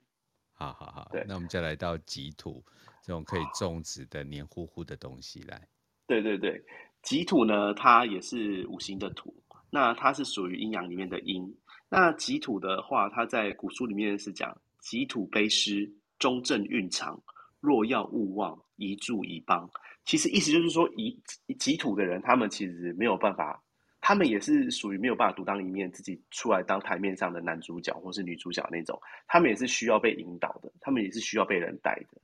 好好好，那我们再来到己土，这种可以种植的黏糊糊的东西来。对对对，己土呢，它也是五行的土，那它是属于阴阳里面的阴。那己土的话，它在古书里面是讲己土卑湿，中正蕴藏，若要勿忘，宜助宜帮。其实意思就是说，己己土的人，他们其实没有办法，他们也是属于没有办法独当一面，自己出来当台面上的男主角或是女主角那种。他们也是需要被引导的，他们也是需要被人带的。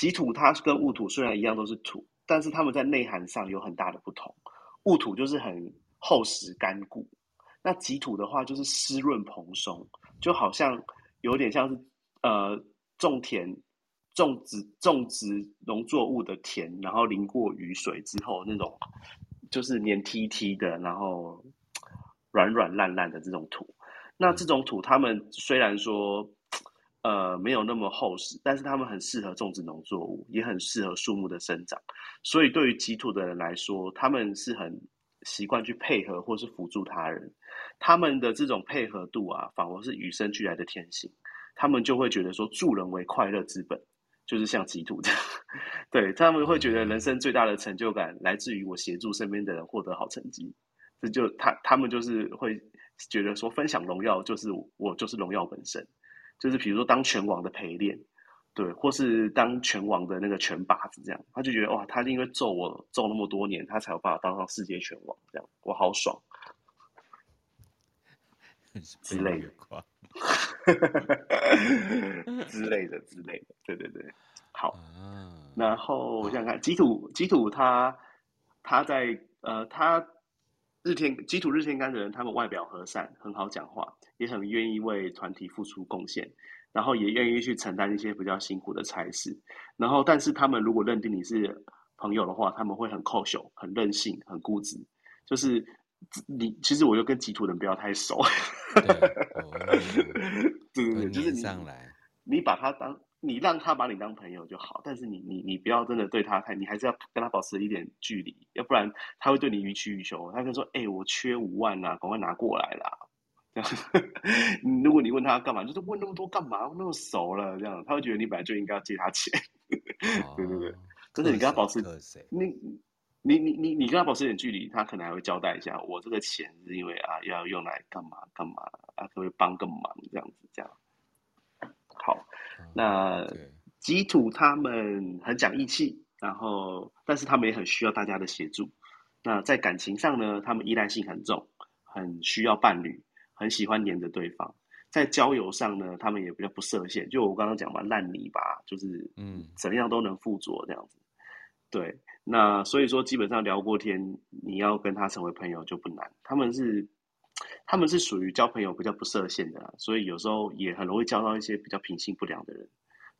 己土它跟戊土虽然一样都是土，但是他们在内涵上有很大的不同。戊土就是很厚实干固，那己土的话就是湿润蓬松，就好像有点像是呃种田。种植种植农作物的田，然后淋过雨水之后，那种就是黏 T T 的，然后软软烂烂的这种土。那这种土，他们虽然说呃没有那么厚实，但是他们很适合种植农作物，也很适合树木的生长。所以对于吉土的人来说，他们是很习惯去配合或是辅助他人。他们的这种配合度啊，仿佛是与生俱来的天性。他们就会觉得说，助人为快乐之本，就是像吉土这样。(laughs) 对，他们会觉得人生最大的成就感来自于我协助身边的人获得好成绩。这就他他们就是会觉得说，分享荣耀就是我就是荣耀本身。就是比如说当拳王的陪练，对，或是当拳王的那个拳把子这样，他就觉得哇，他因为揍我揍那么多年，他才有办法当上世界拳王这样，我好爽。(laughs) 之类的，(laughs) 之类的，之类的，对对对，好。然后我想想看，吉土，吉土他他在呃，他日天己土日天干的人，他们外表和善，很好讲话，也很愿意为团体付出贡献，然后也愿意去承担一些比较辛苦的差事。然后，但是他们如果认定你是朋友的话，他们会很抠手，很任性，很固执，就是。你其实我就跟吉土人不要太熟，(laughs) 对，对对对，就是你上来，你把他当，你让他把你当朋友就好，但是你你你不要真的对他太，你还是要跟他保持一点距离，要不然他会对你予取予求，他就说，哎、欸，我缺五万啊，赶快拿过来啦，这样，(laughs) 如果你问他干嘛，就是问那么多干嘛，那么熟了，这样，他会觉得你本来就应该要借他钱，哦、对 (laughs) 对对，真的你跟他保持，你。你你你你跟他保持点距离，他可能还会交代一下，我这个钱是因为啊要用来干嘛干嘛啊，可不可以帮个忙这样子这样。好，那吉土他们很讲义气，然后但是他们也很需要大家的协助。那在感情上呢，他们依赖性很重，很需要伴侣，很喜欢黏着对方。在交友上呢，他们也比较不设限，就我刚刚讲嘛，烂泥巴就是嗯，怎样都能附着这样子，对。那所以说，基本上聊过天，你要跟他成为朋友就不难。他们是，他们是属于交朋友比较不设限的，所以有时候也很容易交到一些比较品性不良的人，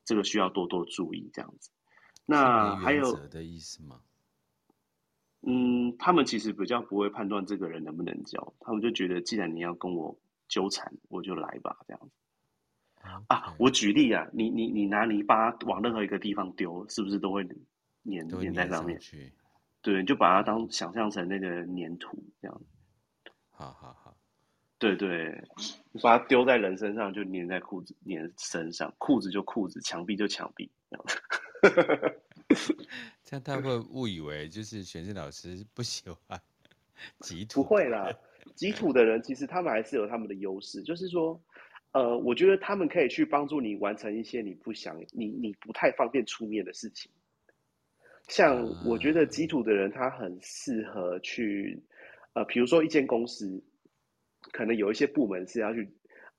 这个需要多多注意这样子。那还有的意思吗？嗯，他们其实比较不会判断这个人能不能交，他们就觉得既然你要跟我纠缠，我就来吧这样子。啊，我举例啊，你你你拿泥巴往任何一个地方丢，是不是都会？粘粘在上面，对，你就把它当想象成那个粘土这样。好好好，对对，你把它丢在人身上就粘在裤子粘身上，裤子就裤子，墙壁就墙壁这样。(laughs) 这样他会误以为就是玄振老师不喜欢己土。不会啦，己土的人其实他们还是有他们的优势，就是说，呃，我觉得他们可以去帮助你完成一些你不想、你你不太方便出面的事情。像我觉得己土的人，他很适合去，呃，比如说一间公司，可能有一些部门是要去，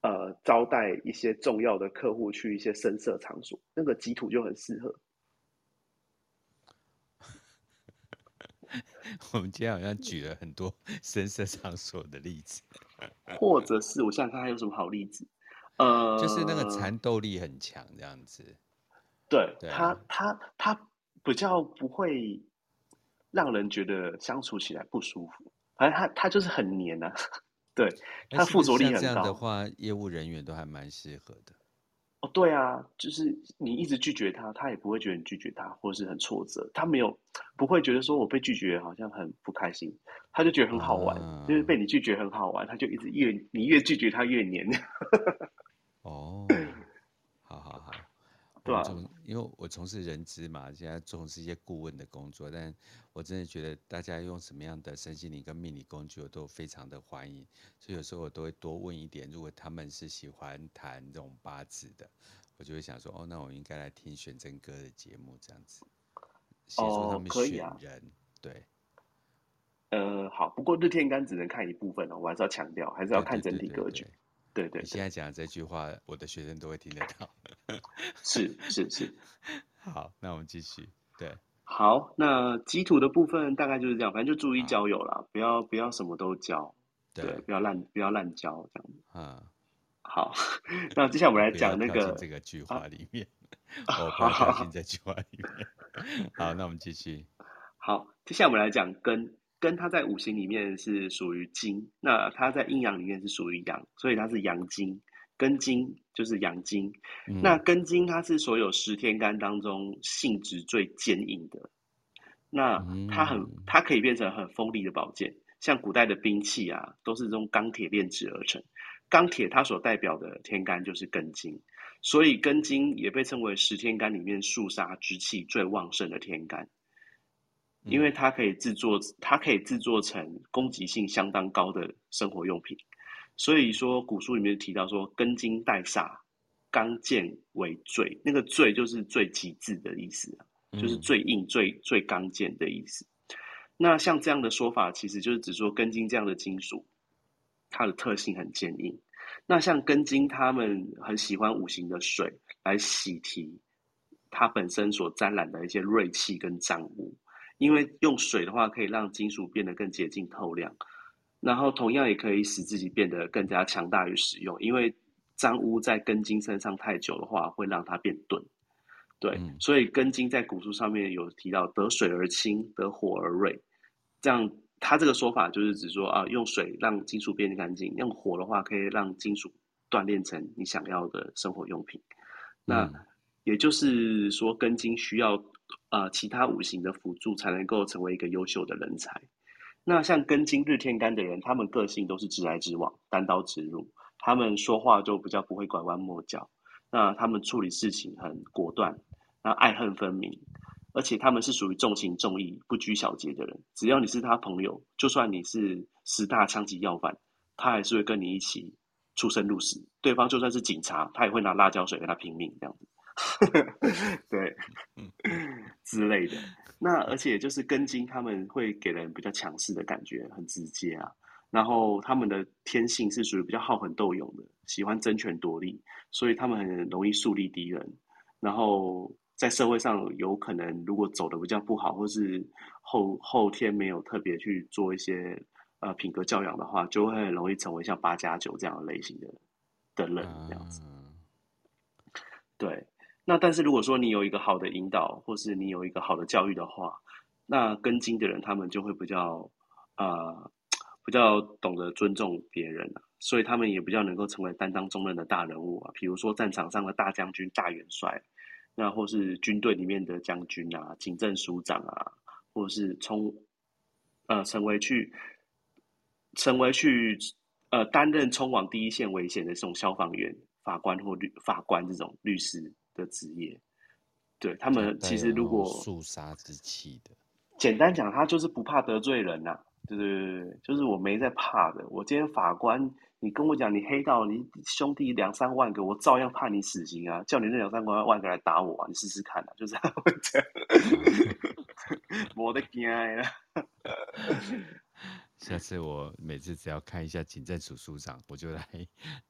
呃，招待一些重要的客户去一些深色场所，那个己土就很适合。(laughs) 我们今天好像举了很多 (laughs) 深色场所的例子，(laughs) 或者是我想想看还有什么好例子，呃，就是那个缠斗力很强这样子。对，对他，他，他。比较不会让人觉得相处起来不舒服，反正他他就是很黏啊，对，他附着力很高。这样的话，业务人员都还蛮适合的。哦，对啊，就是你一直拒绝他，他也不会觉得你拒绝他，或是很挫折，他没有不会觉得说我被拒绝好像很不开心，他就觉得很好玩，啊、就是被你拒绝很好玩，他就一直越你越拒绝他越黏。(laughs) 哦。对啊，因为我从事人资嘛，现在从事一些顾问的工作，但我真的觉得大家用什么样的身心灵跟命理工具，我都非常的欢迎。所以有时候我都会多问一点，如果他们是喜欢谈这种八字的，我就会想说，哦，那我应该来听玄真哥的节目，这样子协助他们选人。哦啊、对，呃，好，不过日天干只能看一部分哦，我还是要强调，还是要看整体格局。对对你现在讲的这句话，我的学生都会听得到。(laughs) 是是是，(laughs) 好，那我们继续。对，好，那基础的部分大概就是这样，反正就注意交友啦，不要不要什么都交，对，对不要烂不要烂交这样子。嗯，(laughs) 好，那接下来我们来讲那个这个句话里面，啊、我不要跳进这句话里面。好，那我们继续。好，接下来我们来讲跟。跟它在五行里面是属于金，那它在阴阳里面是属于阳，所以它是阳金根金就是阳金。嗯、那根金它是所有十天干当中性质最坚硬的。那它很，它可以变成很锋利的宝剑，像古代的兵器啊，都是用钢铁炼制而成。钢铁它所代表的天干就是根金，所以根金也被称为十天干里面肃杀之气最旺盛的天干。因为它可以制作，它可以制作成攻击性相当高的生活用品，所以说古书里面提到说，根茎带煞，刚健为最，那个最就是最极致的意思，就是最硬、最最刚健的意思。那像这样的说法，其实就是指说根茎这样的金属，它的特性很坚硬。那像根茎，他们很喜欢五行的水来洗涤它本身所沾染的一些锐气跟脏污。因为用水的话，可以让金属变得更洁净透亮，然后同样也可以使自己变得更加强大与使用。因为脏污在根金身上太久的话，会让它变钝。对，嗯、所以根金在古书上面有提到得水而清，得火而锐。这样，他这个说法就是指说啊，用水让金属变得干净，用火的话可以让金属锻炼成你想要的生活用品。那、嗯、也就是说，根金需要。呃，其他五行的辅助才能够成为一个优秀的人才。那像根金日天干的人，他们个性都是直来直往、单刀直入，他们说话就比较不会拐弯抹角。那他们处理事情很果断，那爱恨分明，而且他们是属于重情重义、不拘小节的人。只要你是他朋友，就算你是十大枪击要犯，他还是会跟你一起出生入死。对方就算是警察，他也会拿辣椒水跟他拼命这样子。(laughs) 对，之类的。那而且就是根茎，他们会给人比较强势的感觉，很直接啊。然后他们的天性是属于比较好狠斗勇的，喜欢争权夺利，所以他们很容易树立敌人。然后在社会上有可能，如果走的比较不好，或是后后天没有特别去做一些呃品格教养的话，就会很容易成为像八加九这样的类型的的人这样子。对。那但是如果说你有一个好的引导，或是你有一个好的教育的话，那根金的人他们就会比较，呃，比较懂得尊重别人啊，所以他们也比较能够成为担当重任的大人物啊，比如说战场上的大将军、大元帅，那或是军队里面的将军啊、警政署长啊，或是冲，呃，成为去，成为去，呃，担任冲往第一线危险的这种消防员、法官或律法官这种律师。的职业，对他们其实如果肃杀之气的，简单讲，他就是不怕得罪人呐、啊，对对对，就是我没在怕的。我今天法官，你跟我讲你黑道，你兄弟两三万个，我照样判你死刑啊！叫你那两三万万个来打我、啊，你试试看啊！就是这样，我的天啊！(laughs) 下次我每次只要看一下警政署署长，我就来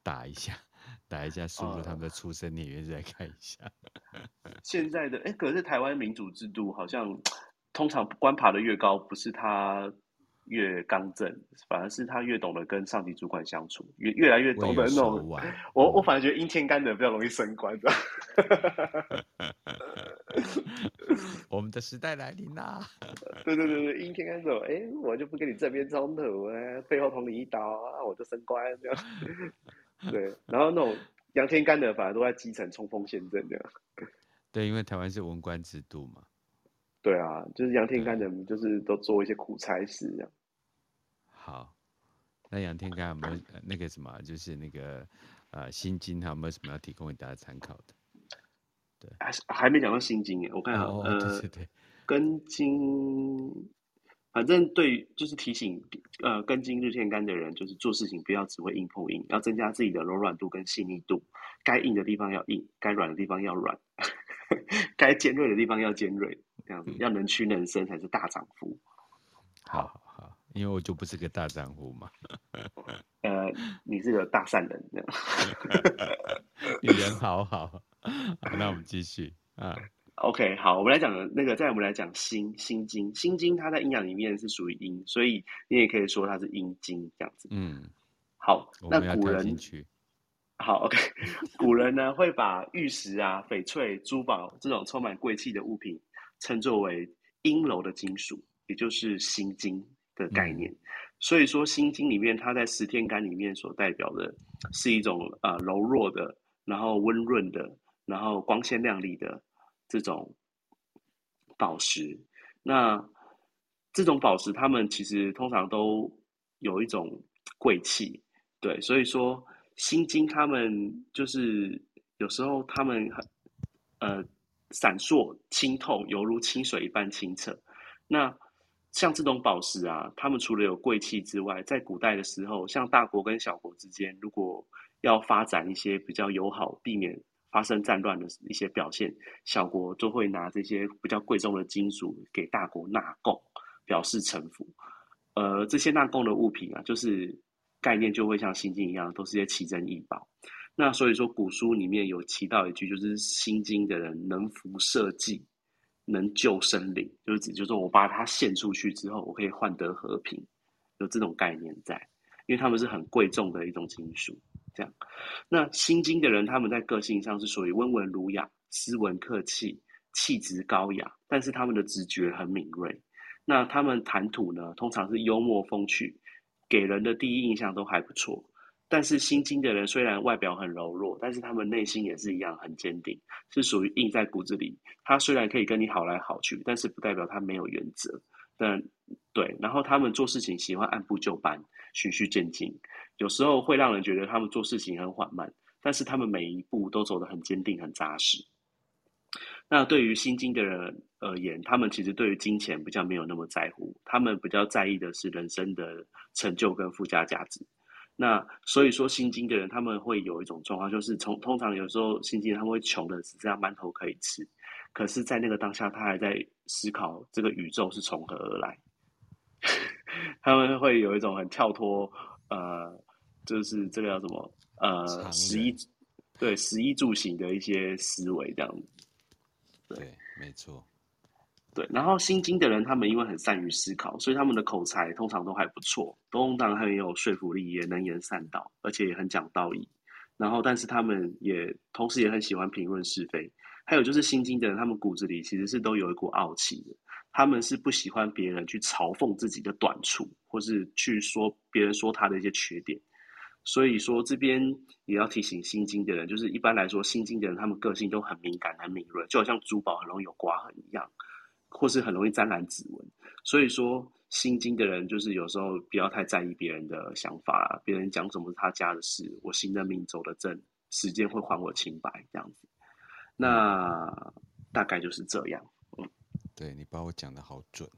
打一下。打一下，输入他们的出生年月再看一下。(laughs) 现在的哎、欸，可是台湾民主制度好像，通常官爬的越高，不是他越刚正，反而是他越懂得跟上级主管相处，越越来越懂得那种。我我反而觉得阴天干的比较容易升官的。(laughs) 我们的时代来临啦！(laughs) 对对对对，阴天干走，哎、欸，我就不跟你正面冲突啊，背后捅你一刀啊，我就升官这样。(laughs) 对，然后那种杨天干的反而都在基层冲锋陷阵这样。(laughs) 对，因为台湾是文官制度嘛。对啊，就是杨天干的，就是都做一些苦差事这样。好，那杨天干有没有那个什么，就是那个呃心经，还有没有什么要提供给大家参考的？对，还还没讲到心经耶，我看哦，呃，对对对，根金。反正对，就是提醒，呃，根金日天干的人，就是做事情不要只会硬碰硬，要增加自己的柔软度跟细腻度。该硬的地方要硬，该软的地方要软，(laughs) 该尖锐的地方要尖锐，这样子要能屈能伸才是大丈夫。好好好，因为我就不是个大丈夫嘛。呃，你是个大善人，这样。(laughs) 你人好好，好，那我们继续啊。OK，好，我们来讲那个，再我们来讲心心经。心经它在阴阳里面是属于阴，所以你也可以说它是阴经这样子。嗯，好，(laughs) 那古人好 OK，古人呢会把玉石啊、翡翠、珠宝这种充满贵气的物品称作为阴柔的金属，也就是心经的概念。嗯、所以说，心经里面，它在十天干里面所代表的是一种呃柔弱的，然后温润的，然后光鲜亮丽的这种宝石。那这种宝石，它们其实通常都有一种贵气，对。所以说，心经他们就是有时候他们很呃闪烁清透，犹如清水一般清澈。那像这种宝石啊，他们除了有贵气之外，在古代的时候，像大国跟小国之间，如果要发展一些比较友好、避免发生战乱的一些表现，小国就会拿这些比较贵重的金属给大国纳贡，表示臣服。呃，这些纳贡的物品啊，就是概念就会像心经一样，都是些奇珍异宝。那所以说，古书里面有提到一句，就是心经的人能服社稷。能救生灵，就是指，就是说我把它献出去之后，我可以换得和平，有这种概念在，因为他们是很贵重的一种金属。这样，那心经的人，他们在个性上是属于温文儒雅、斯文客气、气质高雅，但是他们的直觉很敏锐。那他们谈吐呢，通常是幽默风趣，给人的第一印象都还不错。但是心经的人虽然外表很柔弱，但是他们内心也是一样很坚定，是属于印在骨子里。他虽然可以跟你好来好去，但是不代表他没有原则。但对，然后他们做事情喜欢按部就班、循序渐进，有时候会让人觉得他们做事情很缓慢，但是他们每一步都走得很坚定、很扎实。那对于心经的人而言，他们其实对于金钱比较没有那么在乎，他们比较在意的是人生的成就跟附加价值。那所以说，心经的人他们会有一种状况，就是从通常有时候心经他们会穷的只剩下馒头可以吃，可是，在那个当下，他还在思考这个宇宙是从何而来。(laughs) 他们会有一种很跳脱，呃，就是这个叫什么，呃，十一，对，十一住行的一些思维这样子。对，对没错。对，然后心经的人，他们因为很善于思考，所以他们的口才通常都还不错，通常很有说服力，也能言善道，而且也很讲道义。然后，但是他们也同时也很喜欢评论是非。还有就是心经的人，他们骨子里其实是都有一股傲气的，他们是不喜欢别人去嘲讽自己的短处，或是去说别人说他的一些缺点。所以说这边也要提醒心经的人，就是一般来说，心经的人他们个性都很敏感、很敏锐，就好像珠宝很容易有刮痕一样。或是很容易沾染指纹，所以说心经的人就是有时候不要太在意别人的想法，别人讲什么是他家的事，我行得正，走得正，时间会还我清白这样子。那大概就是这样。嗯，对，你把我讲的好准，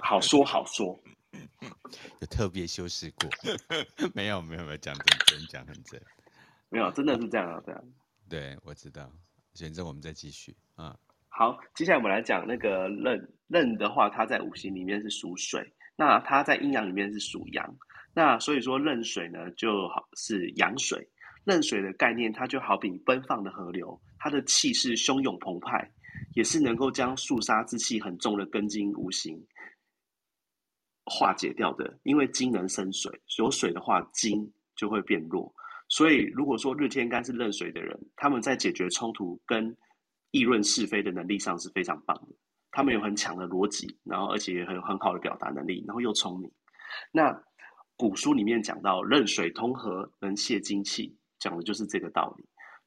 好说好说，(laughs) 有特别修饰过？(laughs) 没有没有没有，讲真真讲很真，没有真的是这样啊这样。(laughs) 对，我知道，现在我们再继续啊。好，接下来我们来讲那个壬。壬的话，它在五行里面是属水，那它在阴阳里面是属阳。那所以说壬水呢，就好是阳水。壬水的概念，它就好比奔放的河流，它的气势汹涌澎湃，也是能够将肃杀之气很重的根金无形化解掉的。因为金能生水，有水的话，金就会变弱。所以如果说日天干是壬水的人，他们在解决冲突跟议论是非的能力上是非常棒的，他们有很强的逻辑，然后而且也很有很好的表达能力，然后又聪明。那古书里面讲到壬水通和，能泄精气，讲的就是这个道理。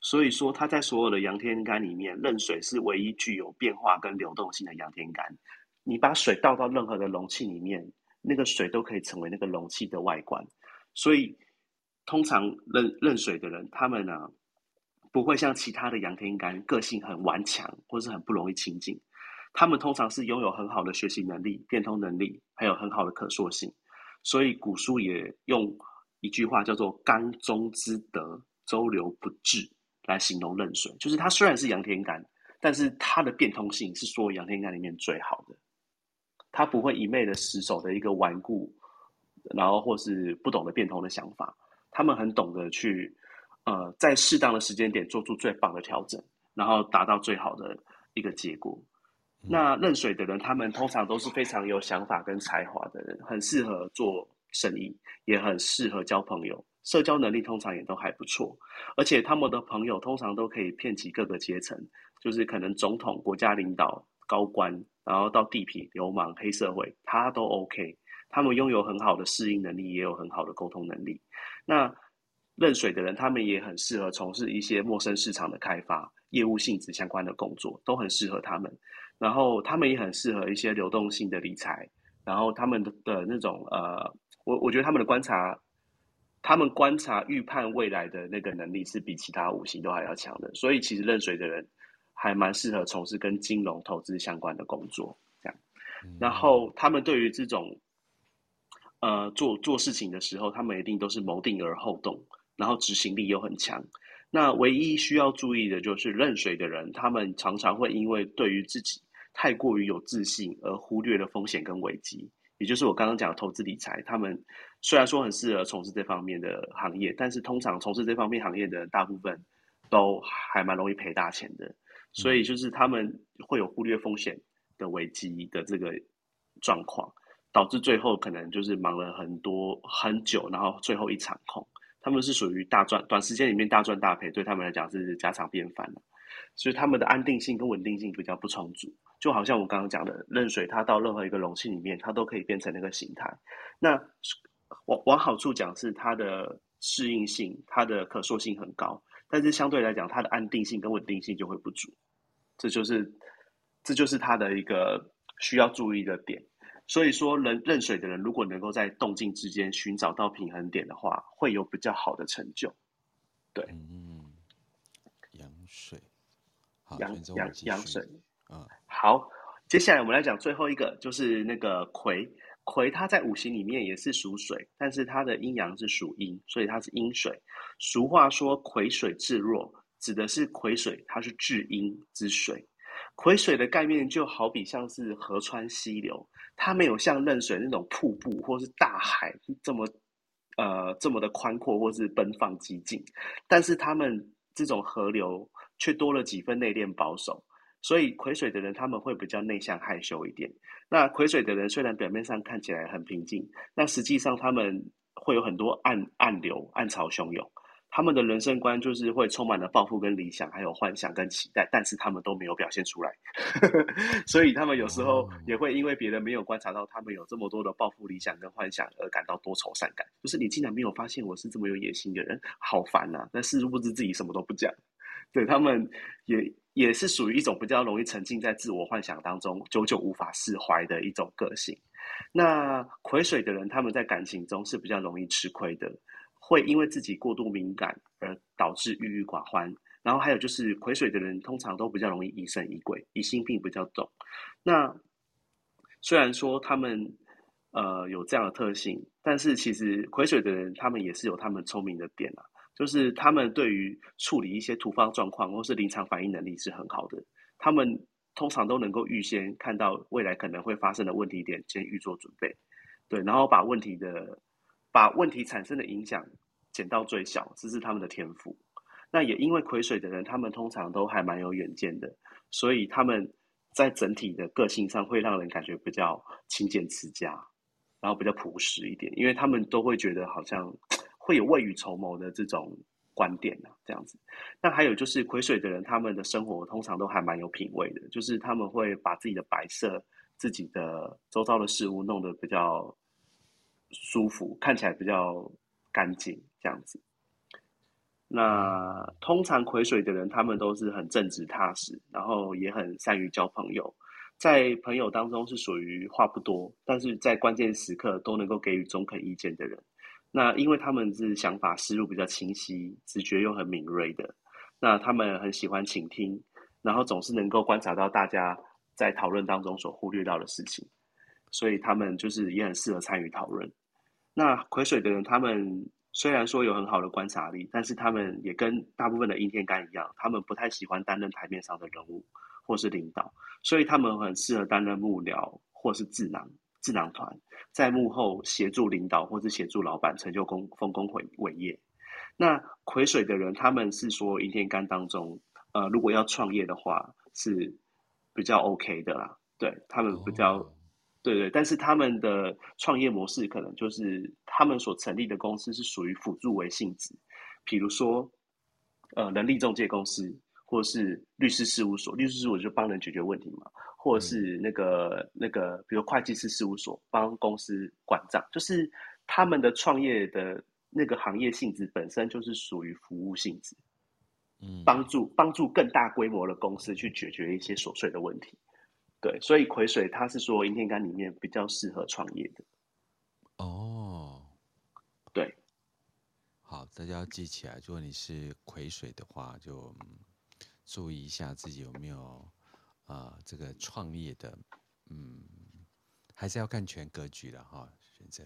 所以说，它在所有的阳天干里面，壬水是唯一具有变化跟流动性的阳天干。你把水倒到任何的容器里面，那个水都可以成为那个容器的外观。所以，通常认认水的人，他们呢、不会像其他的阳天干，个性很顽强，或是很不容易亲近。他们通常是拥有很好的学习能力、变通能力，还有很好的可塑性。所以古书也用一句话叫做“刚中之德，周流不滞”来形容壬水。就是它虽然是阳天干，但是它的变通性是所有阳天干里面最好的。他不会一昧的死守的一个顽固，然后或是不懂得变通的想法。他们很懂得去。呃，在适当的时间点做出最棒的调整，然后达到最好的一个结果。那壬水的人，他们通常都是非常有想法跟才华的人，很适合做生意，也很适合交朋友，社交能力通常也都还不错。而且他们的朋友通常都可以遍及各个阶层，就是可能总统、国家领导、高官，然后到地痞、流氓、黑社会，他都 OK。他们拥有很好的适应能力，也有很好的沟通能力。那壬水的人，他们也很适合从事一些陌生市场的开发、业务性质相关的工作，都很适合他们。然后他们也很适合一些流动性的理财。然后他们的的那种呃，我我觉得他们的观察，他们观察预判未来的那个能力是比其他五行都还要强的。所以其实壬水的人还蛮适合从事跟金融投资相关的工作，这样。然后他们对于这种呃做做事情的时候，他们一定都是谋定而后动。然后执行力又很强，那唯一需要注意的就是壬水的人，他们常常会因为对于自己太过于有自信而忽略了风险跟危机。也就是我刚刚讲的投资理财，他们虽然说很适合从事这方面的行业，但是通常从事这方面行业的大部分都还蛮容易赔大钱的。所以就是他们会有忽略风险的危机的这个状况，导致最后可能就是忙了很多很久，然后最后一场空。他们是属于大赚，短时间里面大赚大赔，对他们来讲是家常便饭，所以他们的安定性跟稳定性比较不充足。就好像我刚刚讲的，壬水它到任何一个容器里面，它都可以变成那个形态。那往往好处讲是它的适应性、它的可塑性很高，但是相对来讲，它的安定性跟稳定性就会不足。这就是这就是它的一个需要注意的点。所以说，人认水的人如果能够在动静之间寻找到平衡点的话，会有比较好的成就。对，嗯，阳水，阳阳阳水，啊、嗯，好，接下来我们来讲最后一个，就是那个癸。癸它在五行里面也是属水，但是它的阴阳是属阴，所以它是阴水。俗话说“癸水至弱”，指的是癸水它是至阴之水。癸水的概念就好比像是河川溪流，它没有像壬水那种瀑布或是大海这么，呃，这么的宽阔或是奔放激进，但是他们这种河流却多了几分内敛保守，所以癸水的人他们会比较内向害羞一点。那癸水的人虽然表面上看起来很平静，那实际上他们会有很多暗暗流、暗潮汹涌。他们的人生观就是会充满了抱负跟理想，还有幻想跟期待，但是他们都没有表现出来，(laughs) 所以他们有时候也会因为别人没有观察到他们有这么多的抱负、理想跟幻想而感到多愁善感。就是你竟然没有发现我是这么有野心的人，好烦呐！但是殊不知自己什么都不讲，(laughs) 对，他们也也是属于一种比较容易沉浸在自我幻想当中，久久无法释怀的一种个性。那癸水的人，他们在感情中是比较容易吃亏的。会因为自己过度敏感而导致郁郁寡欢，然后还有就是癸水的人通常都比较容易疑神疑鬼，疑心病比较重。那虽然说他们呃有这样的特性，但是其实癸水的人他们也是有他们聪明的点啊，就是他们对于处理一些突发状况或是临场反应能力是很好的。他们通常都能够预先看到未来可能会发生的问题点，先预做准备，对，然后把问题的。把问题产生的影响减到最小，这是他们的天赋。那也因为癸水的人，他们通常都还蛮有远见的，所以他们在整体的个性上会让人感觉比较勤俭持家，然后比较朴实一点，因为他们都会觉得好像会有未雨绸缪的这种观点啊，这样子。那还有就是癸水的人，他们的生活通常都还蛮有品味的，就是他们会把自己的摆设、自己的周遭的事物弄得比较。舒服，看起来比较干净，这样子。那通常癸水的人，他们都是很正直踏实，然后也很善于交朋友，在朋友当中是属于话不多，但是在关键时刻都能够给予中肯意见的人。那因为他们是想法思路比较清晰，直觉又很敏锐的，那他们很喜欢倾听，然后总是能够观察到大家在讨论当中所忽略到的事情。所以他们就是也很适合参与讨论。那癸水的人，他们虽然说有很好的观察力，但是他们也跟大部分的阴天干一样，他们不太喜欢担任台面上的人物或是领导，所以他们很适合担任幕僚或是智囊智囊团，在幕后协助领导或是协助老板成就功丰功伟伟业。那癸水的人，他们是说阴天干当中，呃，如果要创业的话是比较 OK 的啦。对，他们比较，哦、对对，但是他们的创业模式可能就是他们所成立的公司是属于辅助为性质，比如说呃人力中介公司或者是律师事务所，律师事务所就帮人解决问题嘛，或者是那个、嗯、那个，比如会计师事务所帮公司管账，就是他们的创业的那个行业性质本身就是属于服务性质，嗯，帮助帮助更大规模的公司去解决一些琐碎的问题，对，所以癸水它是说，阴天干里面比较适合创业的，哦，对，好，大家要记起来，如果你是癸水的话，就。注意一下自己有没有啊、呃，这个创业的，嗯，还是要看全格局的哈。选择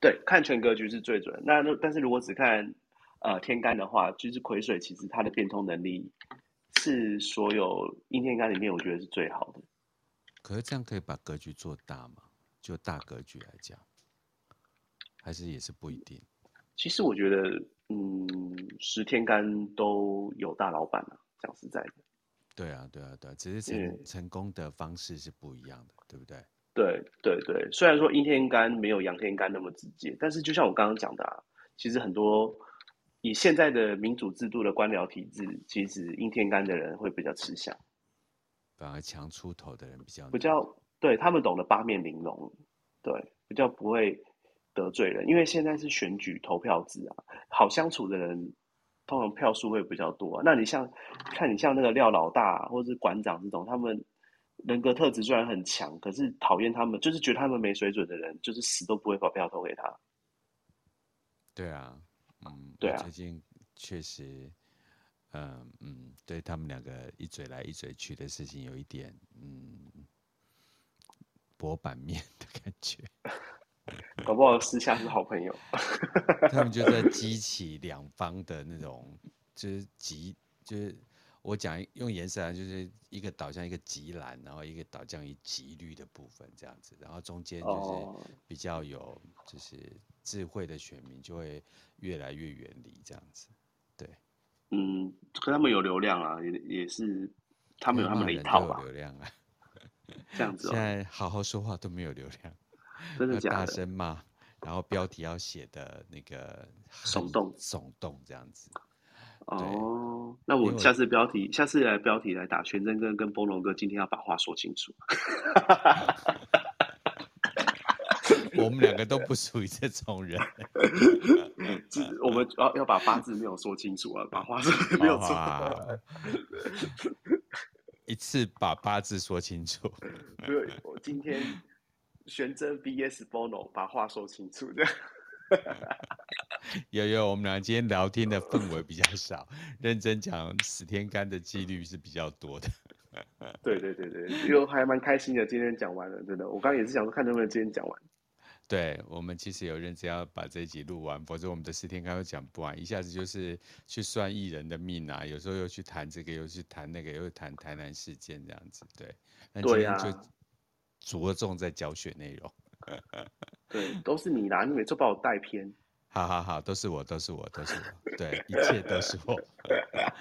对，看全格局是最准。那但是如果只看呃天干的话，就是癸水，其实它的变通能力是所有阴天干里面我觉得是最好的。可是这样可以把格局做大吗？就大格局来讲，还是也是不一定。其实我觉得，嗯，十天干都有大老板了、啊。讲实在的，对啊，对啊，对啊，只是成、嗯、成功的方式是不一样的，对不对？对对对，虽然说阴天干没有阳天干那么直接，但是就像我刚刚讲的啊，其实很多以现在的民主制度的官僚体制，其实阴天干的人会比较吃香，反而强出头的人比较比较对他们懂得八面玲珑，对，比较不会得罪人，因为现在是选举投票制啊，好相处的人。通常票数会比较多啊。那你像，看你像那个廖老大或者是馆长这种，他们人格特质虽然很强，可是讨厌他们，就是觉得他们没水准的人，就是死都不会把票投给他。对啊，嗯，对啊，最近确实，嗯嗯，对他们两个一嘴来一嘴去的事情，有一点嗯，博版面的感觉。(laughs) 搞不好私下是好朋友，(laughs) 他们就在激起两方的那种，就是极，就是我讲用颜色啊，就是一个导向一个极蓝，然后一个导向于极绿的部分这样子，然后中间就是比较有就是智慧的选民就会越来越远离这样子，对，嗯，可他们有流量啊，也也是他们有他们的一套吧，流量啊，(laughs) 这样子，现在好好说话都没有流量。(laughs) 真的假的？大声骂，然后标题要写的那个耸动耸动这样子。哦，那我下次标题，下次来标题来打全真哥跟波龙哥，今天要把话说清楚。(laughs) 我们两个都不属于这种人。(laughs) 我们要要把八字没有说清楚啊，把话说没有错。一次把八字说清楚。对，我今天。玄真 VS Bono，把话说清楚的。有有，我们俩今天聊天的氛围比较少，认真讲死天干的几率是比较多的。对对对对，因为还蛮开心的，今天讲完了，真的。我刚刚也是想说，看能不能今天讲完。(laughs) 对，我们其实有认真要把这一集录完，否则我们的十天干又讲不完，一下子就是去算艺人的命啊，有时候又去谈这个，又去谈那个，又谈台南事件这样子。对，那今天就。着重在教学内容，(laughs) 对，都是你啦，你每次把我带偏。好好好，都是我，都是我，都是我，对，一切都是我。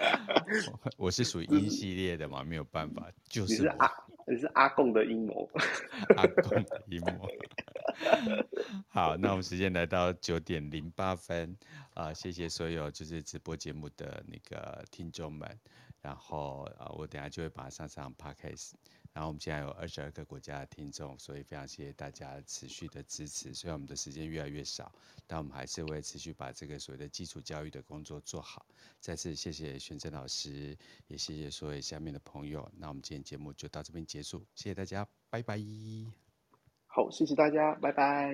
(laughs) 我是属于阴系列的嘛，没有办法，就是，是阿，你是阿贡的阴谋，阿贡的阴谋。(laughs) 好，那我们时间来到九点零八分啊，呃，谢谢所有就是直播节目的那个听众们，然后啊，呃，我等下就会把它上上 Podcast。然后我们现在有二十二个国家的听众，所以非常谢谢大家持续的支持。虽然我们的时间越来越少，但我们还是会持续把这个所谓的基础教育的工作做好。再次谢谢玄真老师，也谢谢所有下面的朋友。那我们今天节目就到这边结束，谢谢大家，拜拜。好，谢谢大家，拜拜。